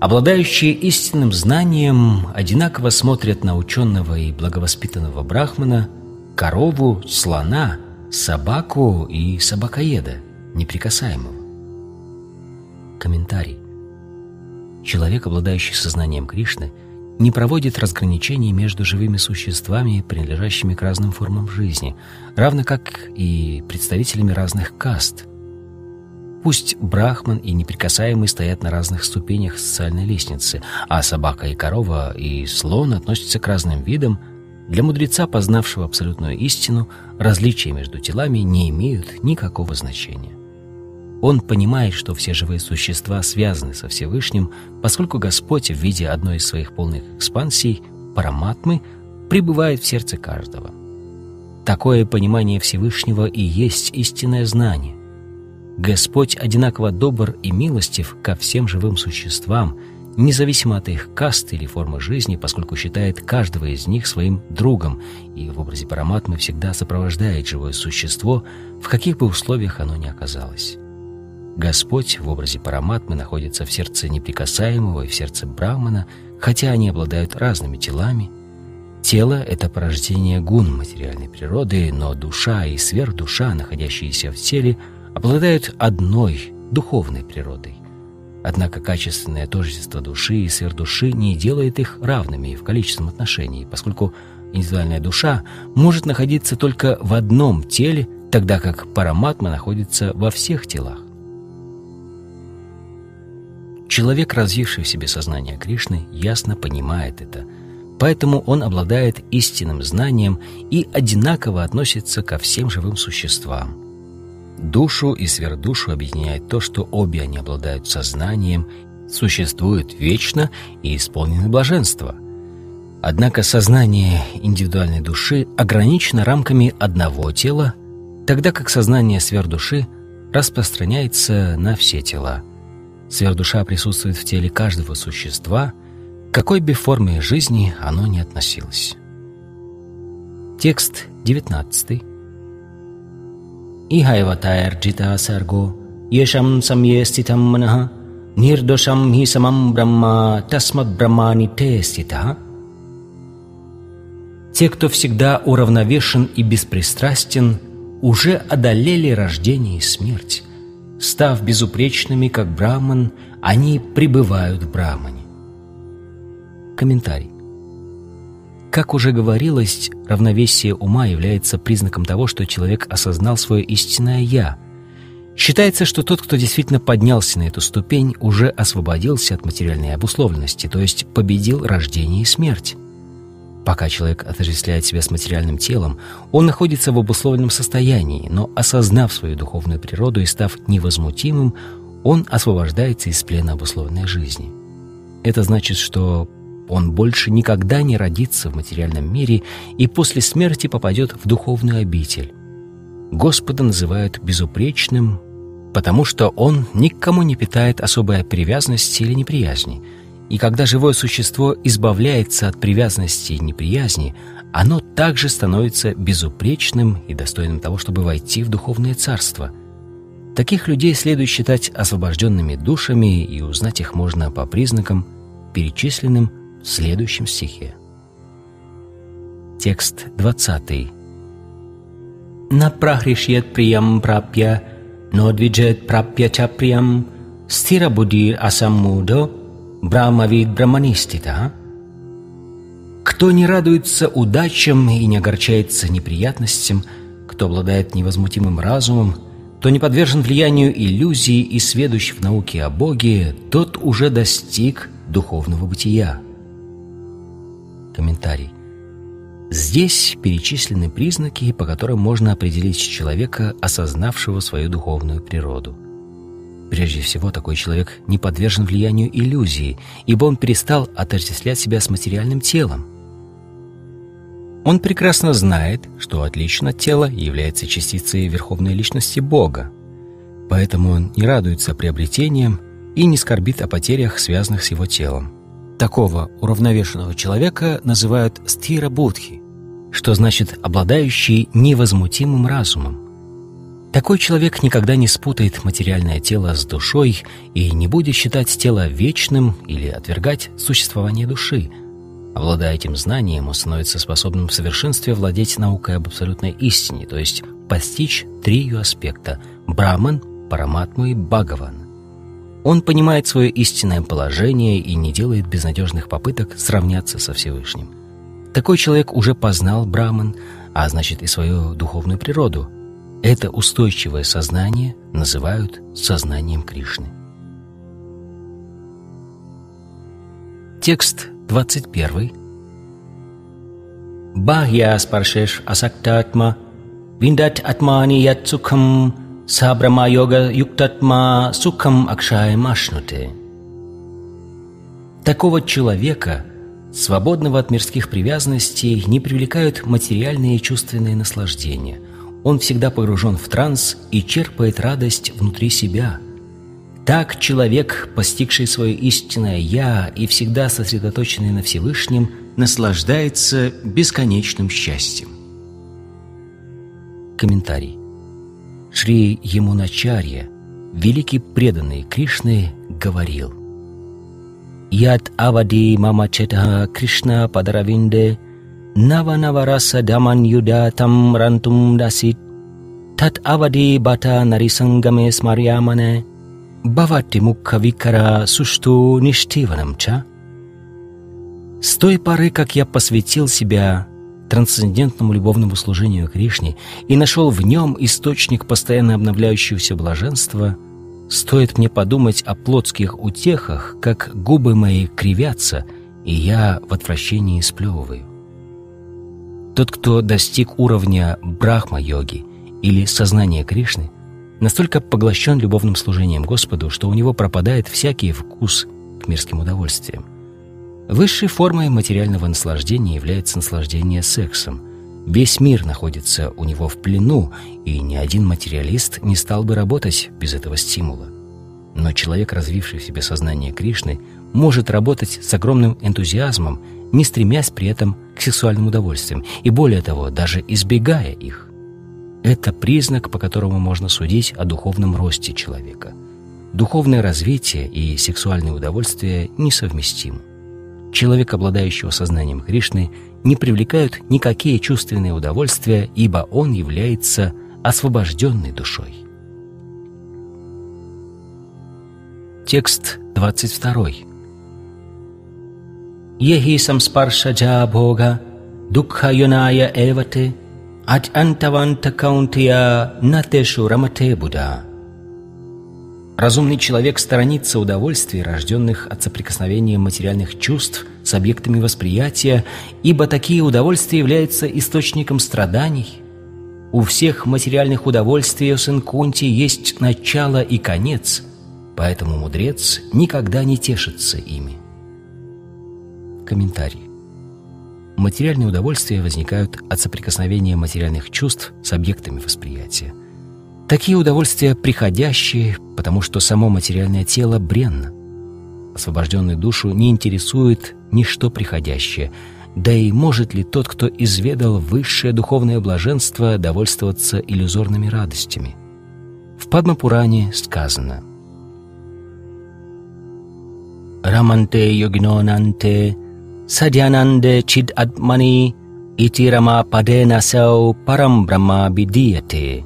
Speaker 2: обладающие истинным знанием, одинаково смотрят на ученого и благовоспитанного брахмана, корову, слона, собаку и собакоеда, неприкасаемого. Комментарий. Человек, обладающий сознанием Кришны, не проводит разграничений между живыми существами, принадлежащими к разным формам жизни, равно как и представителями разных каст. Пусть брахман и неприкасаемый стоят на разных ступенях социальной лестницы, а собака и корова и слон относятся к разным видам, для мудреца, познавшего абсолютную истину, различия между телами не имеют никакого значения. Он понимает, что все живые существа связаны со Всевышним, поскольку Господь в виде одной из своих полных экспансий, параматмы, пребывает в сердце каждого. Такое понимание Всевышнего и есть истинное знание. Господь одинаково добр и милостив ко всем живым существам, независимо от их касты или формы жизни, поскольку считает каждого из них своим другом и в образе параматмы всегда сопровождает живое существо, в каких бы условиях оно ни оказалось. Господь в образе Параматмы находится в сердце неприкасаемого и в сердце Брахмана, хотя они обладают разными телами. Тело — это порождение гун материальной природы, но душа и сверхдуша, находящиеся в теле, обладают одной духовной природой. Однако качественное тождество души и сверхдуши не делает их равными в количественном отношении, поскольку индивидуальная душа может находиться только в одном теле, тогда как параматма находится во всех телах. Человек, развивший в себе сознание Кришны, ясно понимает это. поэтому он обладает истинным знанием и одинаково относится ко всем живым существам. Душу и сверхдушу объединяет то, что обе они обладают сознанием, существуют вечно и исполнены блаженства. Однако сознание индивидуальной души ограничено рамками одного тела, тогда как сознание сверхдуши распространяется на все тела. Сверхдуша присутствует в теле каждого существа, к какой бы форме жизни оно ни относилось. Текст 19. इहैव तैर्जितः सर्गो, ешам самье ститам манаха, нирдошам хи самам брахма, тасмат брахмани те кто всегда уравновешен и беспристрастен, уже одолели рождение и смерть. Став безупречными, как браман, они пребывают в брамане. Комментарий. Как уже говорилось, равновесие ума является признаком того, что человек осознал свое истинное «я». Считается, что тот, кто действительно поднялся на эту ступень, уже освободился от материальной обусловленности, то есть победил рождение и смерть. Пока человек отождествляет себя с материальным телом, он находится в обусловленном состоянии, но осознав свою духовную природу и став невозмутимым, он освобождается из плена обусловленной жизни. Это значит, что он больше никогда не родится в материальном мире и после смерти попадет в духовную обитель. Господа называют безупречным, потому что он никому не питает особой привязанности или неприязни – и когда живое существо избавляется от привязанности и неприязни, оно также становится безупречным и достойным того, чтобы войти в духовное царство. Таких людей следует считать освобожденными душами, и узнать их можно по признакам, перечисленным в следующем стихе. Текст 20. Напрахришьет приям прапья, нодвиджет прапья чаприям, стира будир асаммудо, Брахмавид Брахманистита. Кто не радуется удачам и не огорчается неприятностям, кто обладает невозмутимым разумом, кто не подвержен влиянию иллюзий и сведущ в науке о Боге, тот уже достиг духовного бытия. Комментарий. Здесь перечислены признаки, по которым можно определить человека, осознавшего свою духовную природу – Прежде всего, такой человек не подвержен влиянию иллюзии, ибо он перестал отождествлять себя с материальным телом. Он прекрасно знает, что отлично от тела является частицей Верховной Личности Бога, поэтому он не радуется приобретениям и не скорбит о потерях, связанных с его телом. Такого уравновешенного человека называют стира будхи, что значит «обладающий невозмутимым разумом». Такой человек никогда не спутает материальное тело с душой и не будет считать тело вечным или отвергать существование души. Обладая этим знанием, он становится способным в совершенстве владеть наукой об абсолютной истине, то есть постичь три ее аспекта – Браман, Параматму и Бхагаван. Он понимает свое истинное положение и не делает безнадежных попыток сравняться со Всевышним. Такой человек уже познал Браман, а значит и свою духовную природу – это устойчивое сознание называют сознанием Кришны. Текст 21. Бахья спаршеш асактатма виндат атмани ят сабрама йога юктатма сукхам акшай машнуте. Такого человека, свободного от мирских привязанностей, не привлекают материальные и чувственные наслаждения – он всегда погружен в транс и черпает радость внутри себя. Так человек, постигший свое истинное «я» и всегда сосредоточенный на Всевышнем, наслаждается бесконечным счастьем. Комментарий. Шри Ямуначарья, великий преданный Кришны, говорил «Яд авади мама Кришна падаравинде – Nava-navarasa daman yuda tam rantum dasit Tat avadi bata narisangame smaryamane Бавати мукха викара сушту ништиванамча. С той поры, как я посвятил себя трансцендентному любовному служению Кришне и нашел в нем источник постоянно обновляющегося блаженства, стоит мне подумать о плотских утехах, как губы мои кривятся, и я в отвращении сплевываю. Тот, кто достиг уровня брахма-йоги или сознания Кришны, настолько поглощен любовным служением Господу, что у него пропадает всякий вкус к мирским удовольствиям. Высшей формой материального наслаждения является наслаждение сексом. Весь мир находится у него в плену, и ни один материалист не стал бы работать без этого стимула. Но человек, развивший в себе сознание Кришны, может работать с огромным энтузиазмом, не стремясь при этом к сексуальным удовольствиям, и более того, даже избегая их. Это признак, по которому можно судить о духовном росте человека. Духовное развитие и сексуальные удовольствия несовместимы. Человек, обладающего сознанием Кришны, не привлекают никакие чувственные удовольствия, ибо он является освобожденной душой. Текст 22. Ехи самспаршаджа Бога, дукха юная эвате, ать антаванта каунтия натешу рамате Будда. Разумный человек сторонится удовольствий, рожденных от соприкосновения материальных чувств с объектами восприятия, ибо такие удовольствия являются источником страданий. У всех материальных удовольствий, у сын Кунти, есть начало и конец, поэтому мудрец никогда не тешится ими. Комментарий. Материальные удовольствия возникают от соприкосновения материальных чувств с объектами восприятия. Такие удовольствия приходящие, потому что само материальное тело бренно. Освобожденную душу не интересует ничто приходящее, да и может ли тот, кто изведал высшее духовное блаженство, довольствоваться иллюзорными радостями? В Падмапуране сказано «Раманте йогинонанте садьянанде чид атмани ити рама падена сау парам брама бидияте»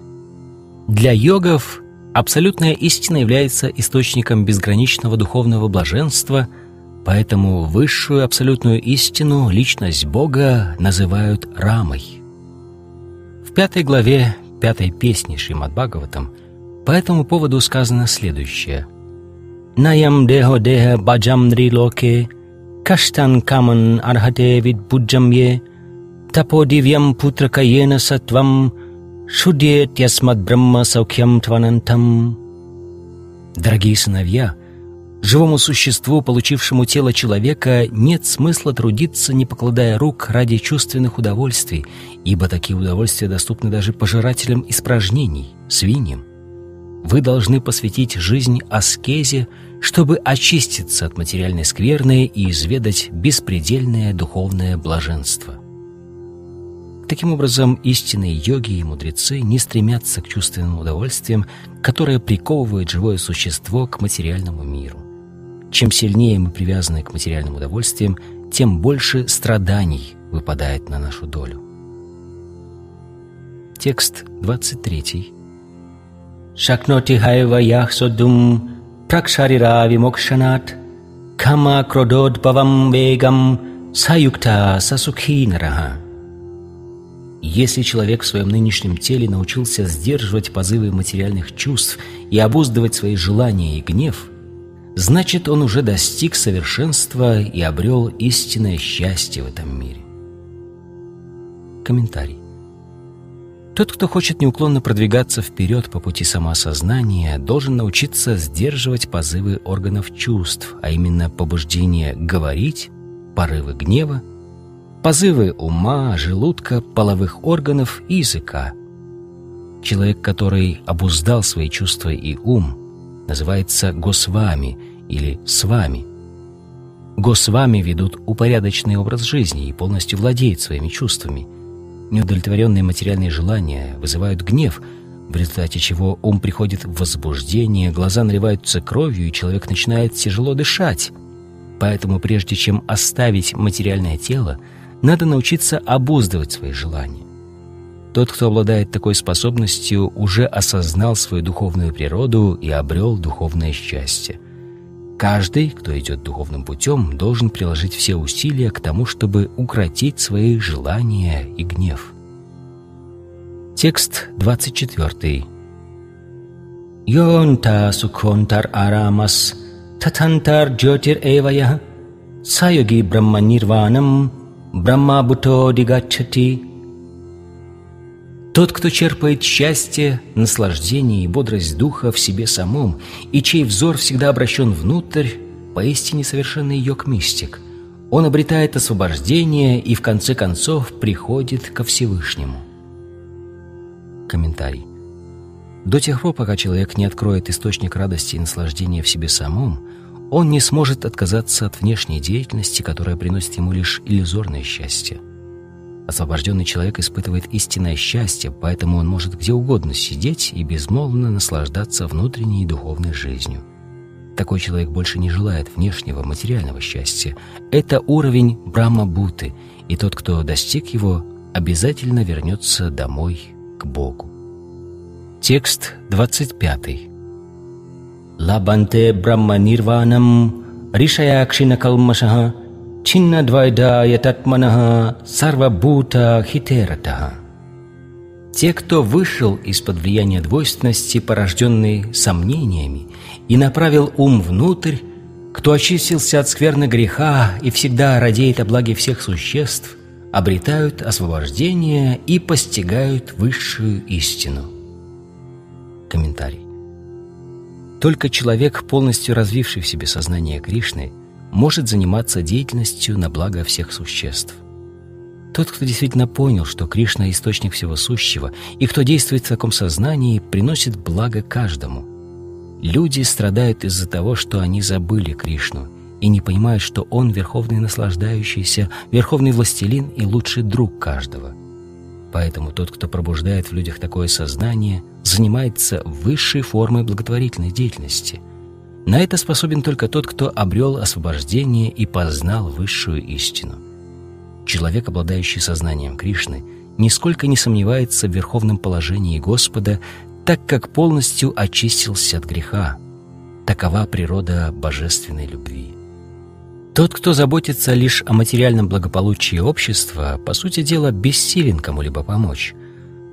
Speaker 2: Для йогов абсолютная истина является источником безграничного духовного блаженства, поэтому высшую абсолютную истину, личность Бога, называют Рамой. В пятой главе пятой песни Шримад Бхагаватам по этому поводу сказано следующее. «Наям дехо деха баджам локе, каштан каман архате вид буджамье, тапо дивьям путракаена сатвам Шудет ясмат брахма саукьям тванантам. Дорогие сыновья, живому существу, получившему тело человека, нет смысла трудиться, не покладая рук ради чувственных удовольствий, ибо такие удовольствия доступны даже пожирателям испражнений, свиньям. Вы должны посвятить жизнь аскезе, чтобы очиститься от материальной скверны и изведать беспредельное духовное блаженство. Таким образом, истинные йоги и мудрецы не стремятся к чувственным удовольствиям, которые приковывают живое существо к материальному миру. Чем сильнее мы привязаны к материальным удовольствиям, тем больше страданий выпадает на нашу долю. Текст 23. Шакноти хайва яхсодум пракшарира вимокшанат кама кродод павам вегам саюкта сасукхи нараха. Если человек в своем нынешнем теле научился сдерживать позывы материальных чувств и обуздывать свои желания и гнев, значит, он уже достиг совершенства и обрел истинное счастье в этом мире. Комментарий. Тот, кто хочет неуклонно продвигаться вперед по пути самоосознания, должен научиться сдерживать позывы органов чувств, а именно побуждение говорить, порывы гнева позывы ума, желудка, половых органов и языка. Человек, который обуздал свои чувства и ум, называется Госвами или Свами. Госвами ведут упорядоченный образ жизни и полностью владеют своими чувствами. Неудовлетворенные материальные желания вызывают гнев, в результате чего ум приходит в возбуждение, глаза наливаются кровью, и человек начинает тяжело дышать. Поэтому прежде чем оставить материальное тело, надо научиться обуздывать свои желания. Тот, кто обладает такой способностью, уже осознал свою духовную природу и обрел духовное счастье. Каждый, кто идет духовным путем, должен приложить все усилия к тому, чтобы укротить свои желания и гнев. Текст 24. «Йонта суконтар арамас, татантар джотир эвая, Саюги Брахма Нирванам Брахма Буто Дигачати Тот, кто черпает счастье, наслаждение и бодрость духа в себе самом, и чей взор всегда обращен внутрь, поистине совершенный йог-мистик. Он обретает освобождение и в конце концов приходит ко Всевышнему. Комментарий. До тех пор, пока человек не откроет источник радости и наслаждения в себе самом, он не сможет отказаться от внешней деятельности, которая приносит ему лишь иллюзорное счастье. Освобожденный человек испытывает истинное счастье, поэтому он может где угодно сидеть и безмолвно наслаждаться внутренней и духовной жизнью. Такой человек больше не желает внешнего материального счастья. Это уровень Брахма-Буты, и тот, кто достиг его, обязательно вернется домой к Богу. Текст 25. Лабанте Брахма Нирванам Ришаякшина Калмашаха Чинна Двайда Ятатманаха Сарвабута Хитератаха те, кто вышел из-под влияния двойственности, порожденной сомнениями, и направил ум внутрь, кто очистился от скверны греха и всегда радеет о благе всех существ, обретают освобождение и постигают высшую истину. Комментарий. Только человек, полностью развивший в себе сознание Кришны, может заниматься деятельностью на благо всех существ. Тот, кто действительно понял, что Кришна – источник всего сущего, и кто действует в таком сознании, приносит благо каждому. Люди страдают из-за того, что они забыли Кришну и не понимают, что Он – верховный наслаждающийся, верховный властелин и лучший друг каждого. Поэтому тот, кто пробуждает в людях такое сознание, занимается высшей формой благотворительной деятельности. На это способен только тот, кто обрел освобождение и познал высшую истину – Человек, обладающий сознанием Кришны, нисколько не сомневается в верховном положении Господа, так как полностью очистился от греха. Такова природа божественной любви. Тот, кто заботится лишь о материальном благополучии общества, по сути дела, бессилен кому-либо помочь.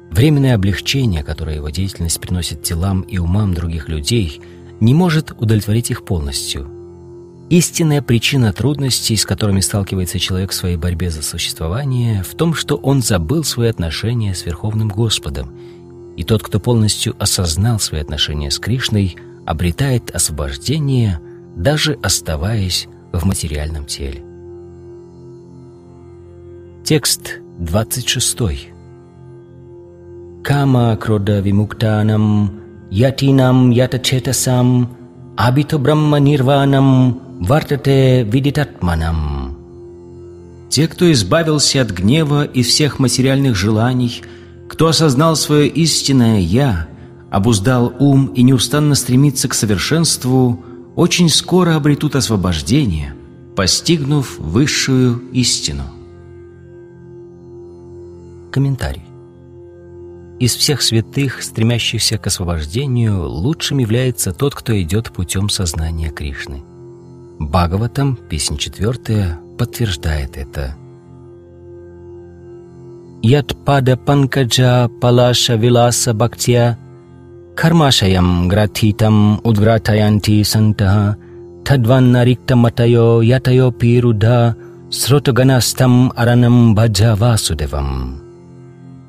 Speaker 2: Временное облегчение, которое его деятельность приносит телам и умам других людей, не может удовлетворить их полностью – Истинная причина трудностей, с которыми сталкивается человек в своей борьбе за существование, в том, что он забыл свои отношения с Верховным Господом. И тот, кто полностью осознал свои отношения с Кришной, обретает освобождение, даже оставаясь в материальном теле. Текст 26. Кама крода вимуктанам ятинам ятачетасам абито брахма нирванам вартате видитатманам. Те, кто избавился от гнева и всех материальных желаний, кто осознал свое истинное «Я», обуздал ум и неустанно стремится к совершенству, очень скоро обретут освобождение, постигнув высшую истину. Комментарий. Из всех святых, стремящихся к освобождению, лучшим является тот, кто идет путем сознания Кришны – Бхагаватам, песня четвертая, подтверждает это. Ятпада панкаджа палаша виласа бхактия удгратаянти сантаха тадванна риктаматайо ятайо пирudha сротаганастам аранам баджа васудевам.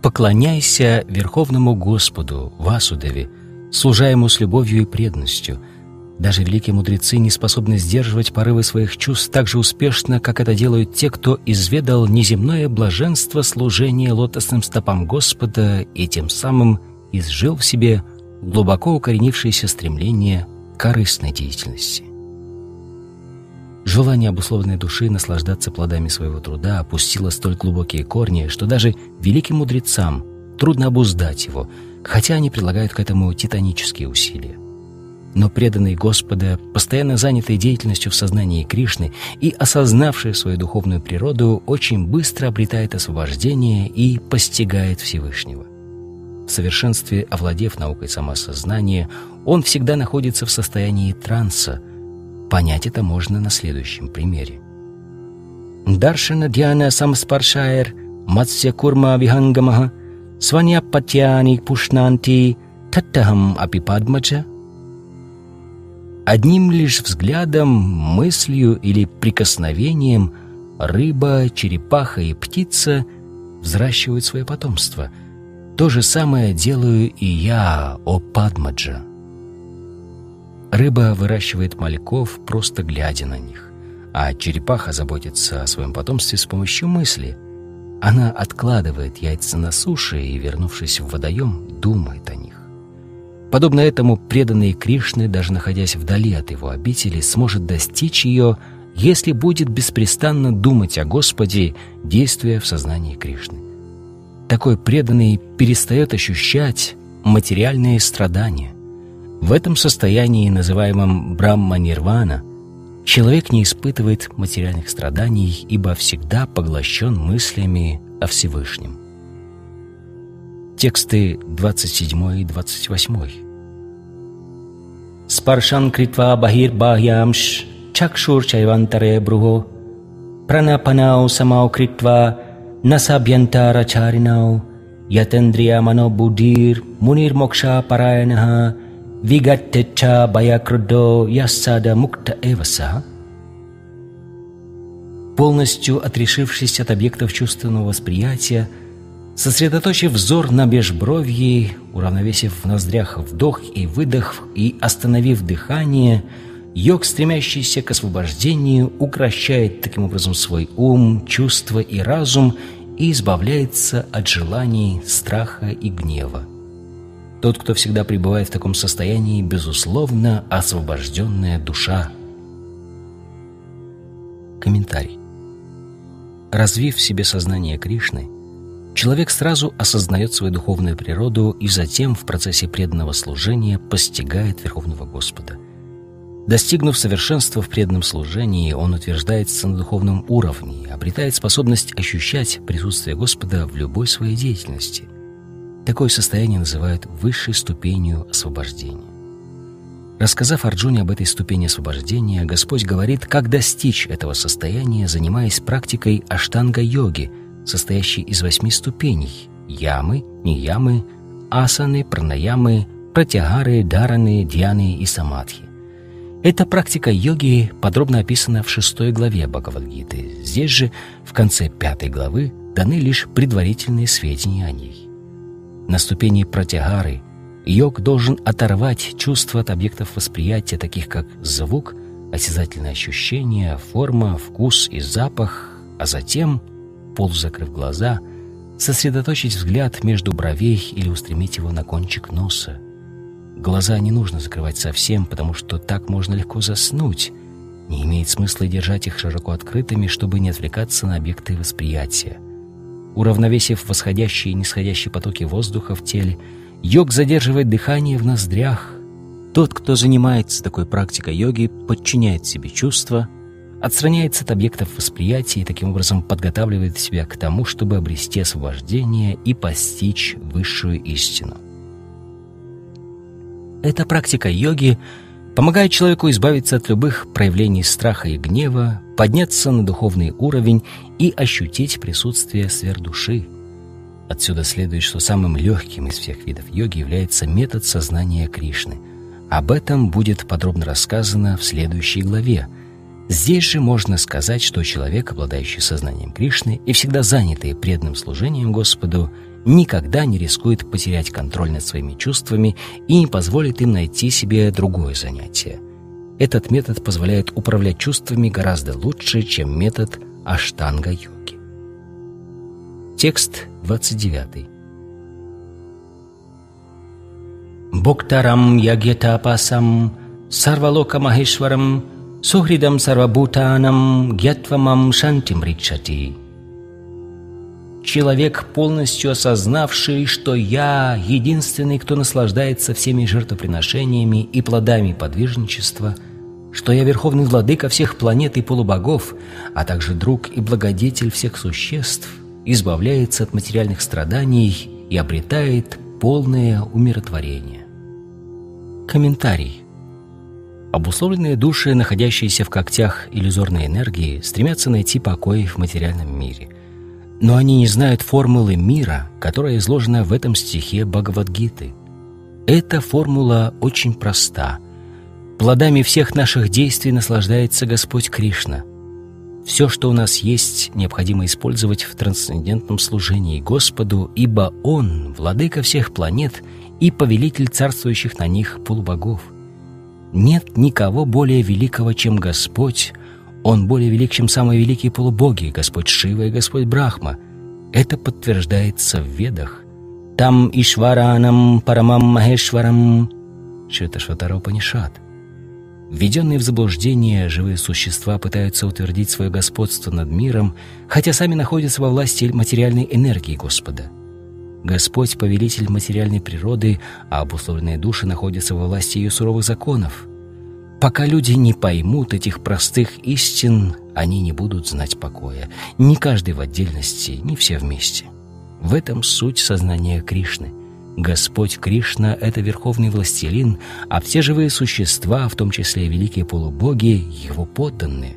Speaker 2: Поклоняйся Верховному Господу, Васудеве, служа Ему с любовью и преданностью – даже великие мудрецы не способны сдерживать порывы своих чувств так же успешно, как это делают те, кто изведал неземное блаженство служения лотосным стопам Господа и тем самым изжил в себе глубоко укоренившееся стремление к корыстной деятельности. Желание обусловленной души наслаждаться плодами своего труда опустило столь глубокие корни, что даже великим мудрецам трудно обуздать его, хотя они прилагают к этому титанические усилия но преданный Господа, постоянно занятый деятельностью в сознании Кришны и осознавший свою духовную природу, очень быстро обретает освобождение и постигает Всевышнего. В совершенстве овладев наукой самосознания, он всегда находится в состоянии транса. Понять это можно на следующем примере. Даршана Дьяна Самспаршайр Матсya Курма Вихангамаха Сваньяпатьяни Пушнанти Таттахам Апипадмача Одним лишь взглядом, мыслью или прикосновением рыба, черепаха и птица взращивают свое потомство. То же самое делаю и я, о Падмаджа. Рыба выращивает мальков, просто глядя на них, а черепаха заботится о своем потомстве с помощью мысли. Она откладывает яйца на суше и, вернувшись в водоем, думает о них. Подобно этому преданный Кришны, даже находясь вдали от его обители, сможет достичь ее, если будет беспрестанно думать о Господе, действуя в сознании Кришны. Такой преданный перестает ощущать материальные страдания. В этом состоянии, называемом Брахма-нирвана, человек не испытывает материальных страданий, ибо всегда поглощен мыслями о Всевышнем. Тексты 27 и 28. Спаршан критва бахир бахьямш чакшур чайвантаре брухо пранапанау самау критва мунир мокша параянаха вигаттеча баякрудо ясада мукта эваса полностью отрешившись от объектов чувственного восприятия, Сосредоточив взор на межбровье, уравновесив в ноздрях вдох и выдох и остановив дыхание, йог, стремящийся к освобождению, укращает таким образом свой ум, чувства и разум и избавляется от желаний, страха и гнева. Тот, кто всегда пребывает в таком состоянии, безусловно, освобожденная душа. Комментарий. Развив в себе сознание Кришны, человек сразу осознает свою духовную природу и затем в процессе преданного служения постигает Верховного Господа. Достигнув совершенства в преданном служении, он утверждается на духовном уровне и обретает способность ощущать присутствие Господа в любой своей деятельности. Такое состояние называют высшей ступенью освобождения. Рассказав Арджуне об этой ступени освобождения, Господь говорит, как достичь этого состояния, занимаясь практикой аштанга-йоги – состоящий из восьми ступеней – ямы, ниямы, асаны, пранаямы, пратягары, дараны, дьяны и самадхи. Эта практика йоги подробно описана в шестой главе Бхагавадгиты. Здесь же, в конце пятой главы, даны лишь предварительные сведения о ней. На ступени пратягары йог должен оторвать чувства от объектов восприятия, таких как звук, осязательное ощущение, форма, вкус и запах, а затем – полузакрыв глаза, сосредоточить взгляд между бровей или устремить его на кончик носа. Глаза не нужно закрывать совсем, потому что так можно легко заснуть. Не имеет смысла держать их широко открытыми, чтобы не отвлекаться на объекты восприятия. Уравновесив восходящие и нисходящие потоки воздуха в теле, йог задерживает дыхание в ноздрях. Тот, кто занимается такой практикой йоги, подчиняет себе чувства – отстраняется от объектов восприятия и таким образом подготавливает себя к тому, чтобы обрести освобождение и постичь высшую истину. Эта практика йоги помогает человеку избавиться от любых проявлений страха и гнева, подняться на духовный уровень и ощутить присутствие сверхдуши. Отсюда следует, что самым легким из всех видов йоги является метод сознания Кришны. Об этом будет подробно рассказано в следующей главе – Здесь же можно сказать, что человек, обладающий сознанием Кришны и всегда занятый преданным служением Господу, никогда не рискует потерять контроль над своими чувствами и не позволит им найти себе другое занятие. Этот метод позволяет управлять чувствами гораздо лучше, чем метод аштанга-йоги. Текст 29. Боктарам ягьятапасам сарвалока махешварам Сухридам сарвабутанам гьятвамам шантим рикшати. Человек, полностью осознавший, что я единственный, кто наслаждается всеми жертвоприношениями и плодами подвижничества, что я верховный владыка всех планет и полубогов, а также друг и благодетель всех существ, избавляется от материальных страданий и обретает полное умиротворение. Комментарий. Обусловленные души, находящиеся в когтях иллюзорной энергии, стремятся найти покой в материальном мире. Но они не знают формулы мира, которая изложена в этом стихе Бхагавадгиты. Эта формула очень проста. Плодами всех наших действий наслаждается Господь Кришна. Все, что у нас есть, необходимо использовать в трансцендентном служении Господу, ибо Он — владыка всех планет и повелитель царствующих на них полубогов. Нет никого более великого, чем Господь. Он более велик, чем самые великие полубоги, Господь Шива и Господь Брахма. Это подтверждается в Ведах. Там Ишваранам Парамам Махешварам Шветашватаропанишат. Введенные в заблуждение живые существа пытаются утвердить свое господство над миром, хотя сами находятся во власти материальной энергии Господа. Господь — повелитель материальной природы, а обусловленные души находятся во власти ее суровых законов. Пока люди не поймут этих простых истин, они не будут знать покоя. Ни каждый в отдельности, ни все вместе. В этом суть сознания Кришны — Господь Кришна — это верховный властелин, а все живые существа, в том числе великие полубоги, его подданные.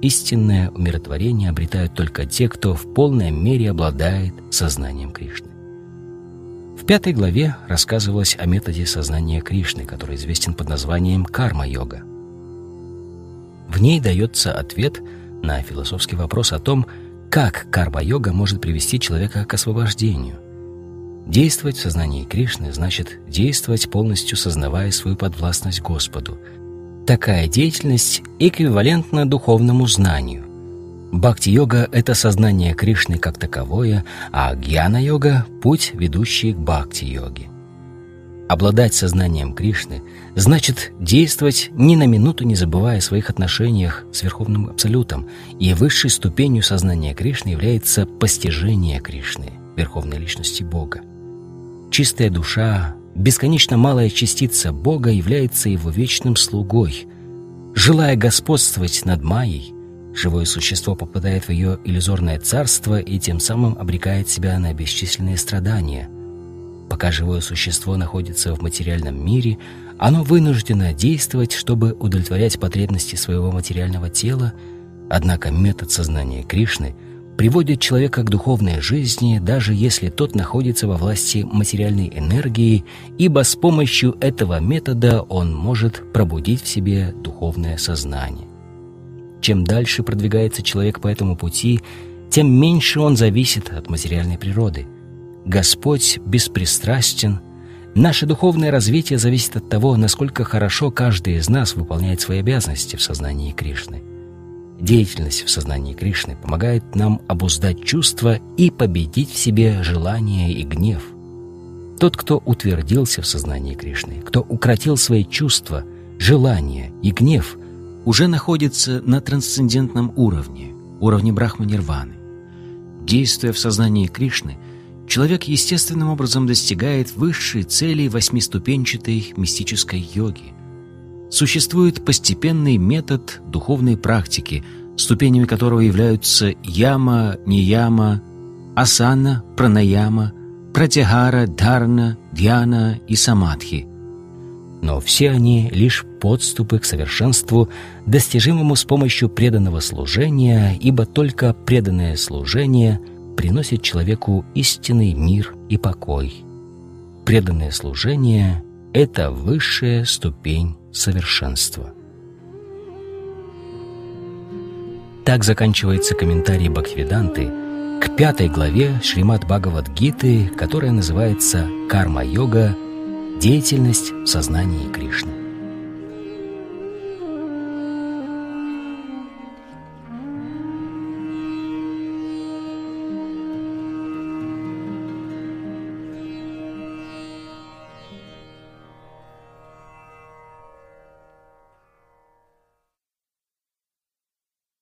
Speaker 2: Истинное умиротворение обретают только те, кто в полной мере обладает сознанием Кришны. В пятой главе рассказывалось о методе сознания Кришны, который известен под названием карма-йога. В ней дается ответ на философский вопрос о том, как карма-йога может привести человека к освобождению. Действовать в сознании Кришны значит действовать полностью сознавая свою подвластность Господу. Такая деятельность эквивалентна духовному знанию. Бхакти-йога — это сознание Кришны как таковое, а гьяна-йога — путь, ведущий к бхакти-йоге. Обладать сознанием Кришны значит действовать ни на минуту не забывая о своих отношениях с Верховным Абсолютом, и высшей ступенью сознания Кришны является постижение Кришны, Верховной Личности Бога. Чистая душа, бесконечно малая частица Бога является его вечным слугой. Желая господствовать над Майей, живое существо попадает в ее иллюзорное царство и тем самым обрекает себя на бесчисленные страдания. Пока живое существо находится в материальном мире, оно вынуждено действовать, чтобы удовлетворять потребности своего материального тела, однако метод сознания Кришны — приводит человека к духовной жизни, даже если тот находится во власти материальной энергии, ибо с помощью этого метода он может пробудить в себе духовное сознание. Чем дальше продвигается человек по этому пути, тем меньше он зависит от материальной природы. Господь беспристрастен. Наше духовное развитие зависит от того, насколько хорошо каждый из нас выполняет свои обязанности в сознании Кришны – Деятельность в сознании Кришны помогает нам обуздать чувства и победить в себе желание и гнев. Тот, кто утвердился в сознании Кришны, кто укротил свои чувства, желания и гнев, уже находится на трансцендентном уровне, уровне Брахма-Нирваны. Действуя в сознании Кришны, человек естественным образом достигает высшей цели восьмиступенчатой мистической йоги – существует постепенный метод духовной практики, ступенями которого являются яма, нияма, асана, пранаяма, пратягара, дхарна, дьяна и самадхи. Но все они лишь подступы к совершенству, достижимому с помощью преданного служения, ибо только преданное служение приносит человеку истинный мир и покой. Преданное служение — это высшая ступень совершенства. Так заканчивается комментарий Бхактивиданты к пятой главе Шримад Бхагавад-гиты, которая называется «Карма-йога. Деятельность в сознании Кришны».